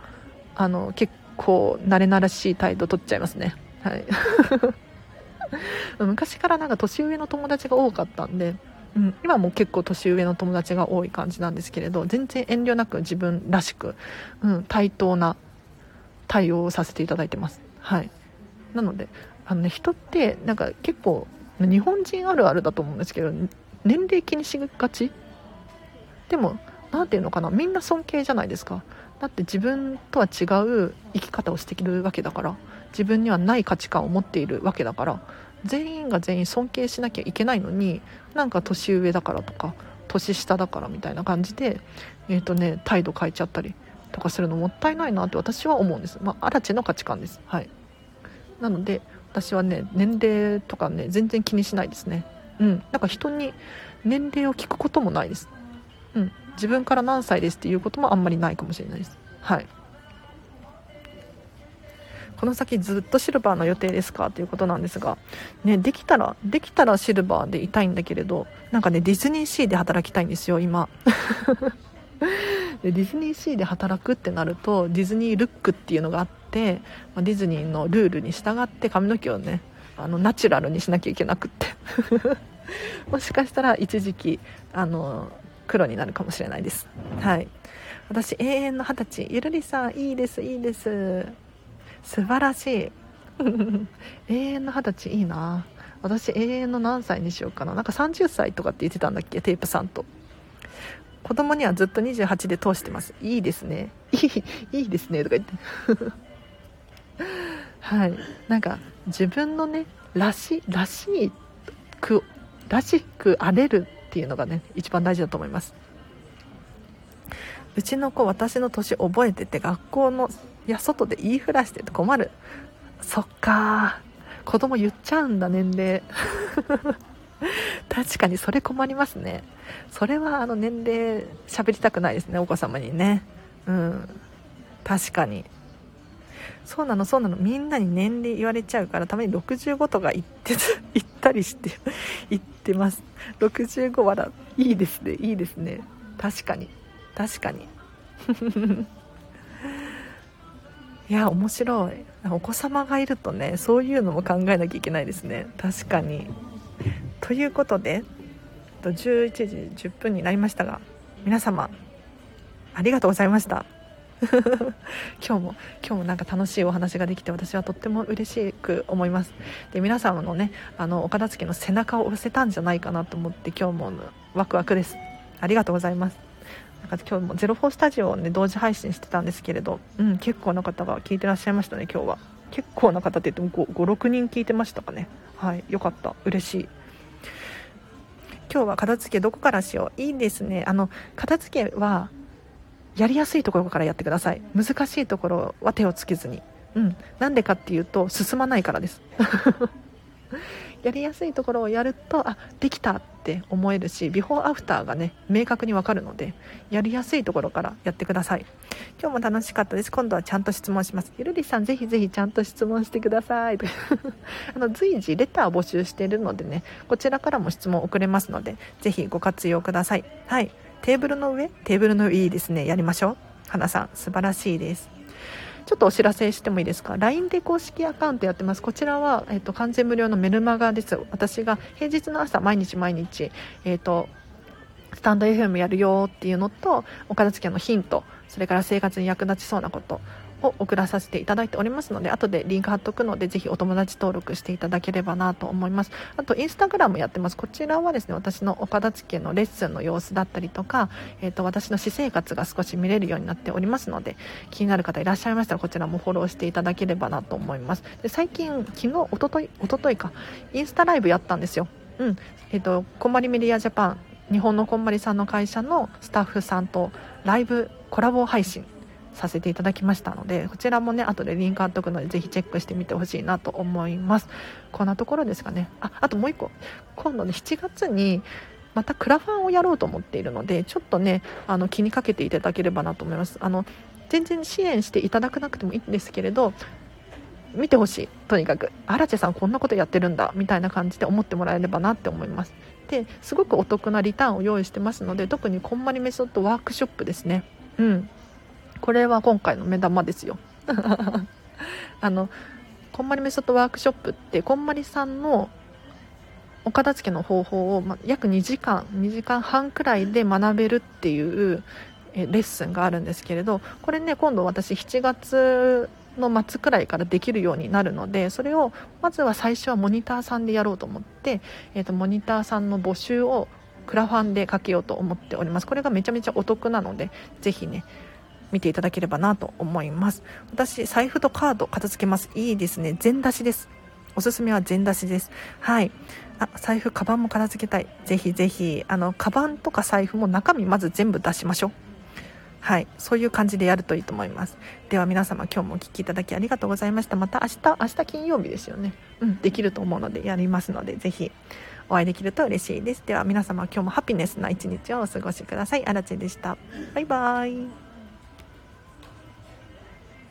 あの結構慣れ慣らしい態度取っちゃいますね。はい。昔からなんか年上の友達が多かったんで、うん、今も結構年上の友達が多い感じなんですけれど全然遠慮なく自分らしく、うん、対等な対応をさせていただいてます。はい。なので、あのね、人ってなんか結構日本人あるあるだと思うんですけど、年齢気にしがち？でも、何ていうのかな、みんな尊敬じゃないですか。だって自分とは違う生き方をしてるわけだから、自分にはない価値観を持っているわけだから、全員が全員尊敬しなきゃいけないのに、なんか年上だからとか、年下だからみたいな感じで、えーとね、態度変えちゃったりとかするのもったいないなって私は思うんです、まあ、荒地の価値観です。はい。なので私はね年齢とかね全然気にしないですね。うん。なんか人に年齢を聞くこともないです。うん。自分から何歳ですっていうこともあんまりないかもしれないです。はい。この先ずっとシルバーの予定ですか？ということなんですが、ね、できたら、できたらシルバーでいたいんだけれど、なんかね、ディズニーシーで働きたいんですよ、今。(laughs) でディズニーシーで働くってなると、ディズニールックっていうのがあって、まディズニーのルールに従って髪の毛をね、あの、ナチュラルにしなきゃいけなくって (laughs) もしかしたら一時期、あの、黒になるかもしれないです。はい。私、永遠の二十歳。ゆるりさん、いいです、いいです。素晴らしい。(laughs) 永遠の二十歳いいな。私永遠の何歳にしようかな。なんか30歳とかって言ってたんだっけ？テープさんと。子供にはずっと28で通してます。いいですね。い (laughs) いいいですね。とか言って。(laughs) はい。なんか自分のねらしらしくらしくあれるっていうのがね一番大事だと思います。うちの子私の年覚えてて学校のいや外で言いふらしてて困る。そっか。子供言っちゃうんだ年齢。(laughs) 確かにそれ困りますね。それはあの年齢喋りたくないですねお子様にね。うん。確かに。そうなのそうなの。みんなに年齢言われちゃうからたまに65とか言って (laughs) 言ったりして言ってます。65笑いいですねいいですね。確かに。確かに。(laughs) いや面白い。お子様がいるとねそういうのも考えなきゃいけないですね。確かに。ということで11時10分になりましたが皆様ありがとうございました。(laughs) 今日も今日もなんか楽しいお話ができて私はとっても嬉しく思います。で皆様のねあのお片付けの背中を押せたんじゃないかなと思って今日もワクワクです。ありがとうございます。なんか今日も04スタジオをね同時配信してたんですけれど、うん、結構な方が聞いてらっしゃいましたね今日は。結構な方って言っても56人聞いてましたかね。はいよかった。嬉しい。今日は片付けどこからしよう。いいですね。あの片付けはやりやすいところからやってください。難しいところは手をつけずに。うんなんでかっていうと進まないからです。やりやすいところをやるとあできたって思えるしビフォーアフターがね明確にわかるのでやりやすいところからやってください。今日も楽しかったです。今度はちゃんと質問します。ゆるりさんぜひぜひちゃんと質問してください。(laughs) あの随時レター募集しているのでねこちらからも質問送れますのでぜひご活用ください。はい。テーブルの上？テーブルの上いいですね。やりましょう。花さん素晴らしいです。ちょっとお知らせしてもいいですか？LINE で公式アカウントやってます。こちらは、えっと、完全無料のメルマガです。私が平日の朝毎日毎日、えっと、スタンド FM やるよっていうのとお片付けのヒントそれから生活に役立ちそうなこと。を送らさせていただいておりますので後でリンク貼っとくのでぜひお友達登録していただければなと思います。あとインスタグラムやってます。こちらはですね私のお片付けのレッスンの様子だったりとか、えーと、私の私生活が少し見れるようになっておりますので気になる方いらっしゃいましたらこちらもフォローしていただければなと思います。で最近昨日おとといおとといかインスタライブやったんですよ。うん。えっ、ー、とこんまりメディアジャパン日本のこんまりさんの会社のスタッフさんとライブコラボ配信させていただきましたのでこちらもね後でリンク貼っとくのでぜひチェックしてみてほしいなと思います。こんなところですかね。ああともう1個。今度ね7月にまたクラファンをやろうと思っているのでちょっとねあの気にかけていただければなと思います。あの全然支援していただかなくてもいいんですけれど見てほしい。とにかく。アラチェさんこんなことやってるんだ。みたいな感じで思ってもらえればなって思います。ですごくお得なリターンを用意してますので特にこんまりメソッドワークショップですね。うん。これは今回の目玉ですよ。(laughs) あのこんまりメソッドワークショップってこんまりさんのお片付けの方法を、ま、約2時間2時間半くらいで学べるっていうえレッスンがあるんですけれどこれね今度私7月の末くらいからできるようになるのでそれをまずは最初はモニターさんでやろうと思って、えーとモニターさんの募集をクラファンでかけようと思っております。これがめちゃめちゃお得なのでぜひね見ていただければなと思います。私財布とカード片付けます。いいですね。全出しです。おすすめは全出しです。はい。あ財布カバンも片付けたい。ぜひぜひ。あのカバンとか財布も中身まず全部出しましょう。はい。そういう感じでやるといいと思います。では皆様今日もお聴きいただきありがとうございました。また明日明日金曜日ですよね。うん。できると思うのでやりますのでぜひお会いできると嬉しいです。では皆様今日もハピネスな一日をお過ごしください。あらちでした。バイバーイ。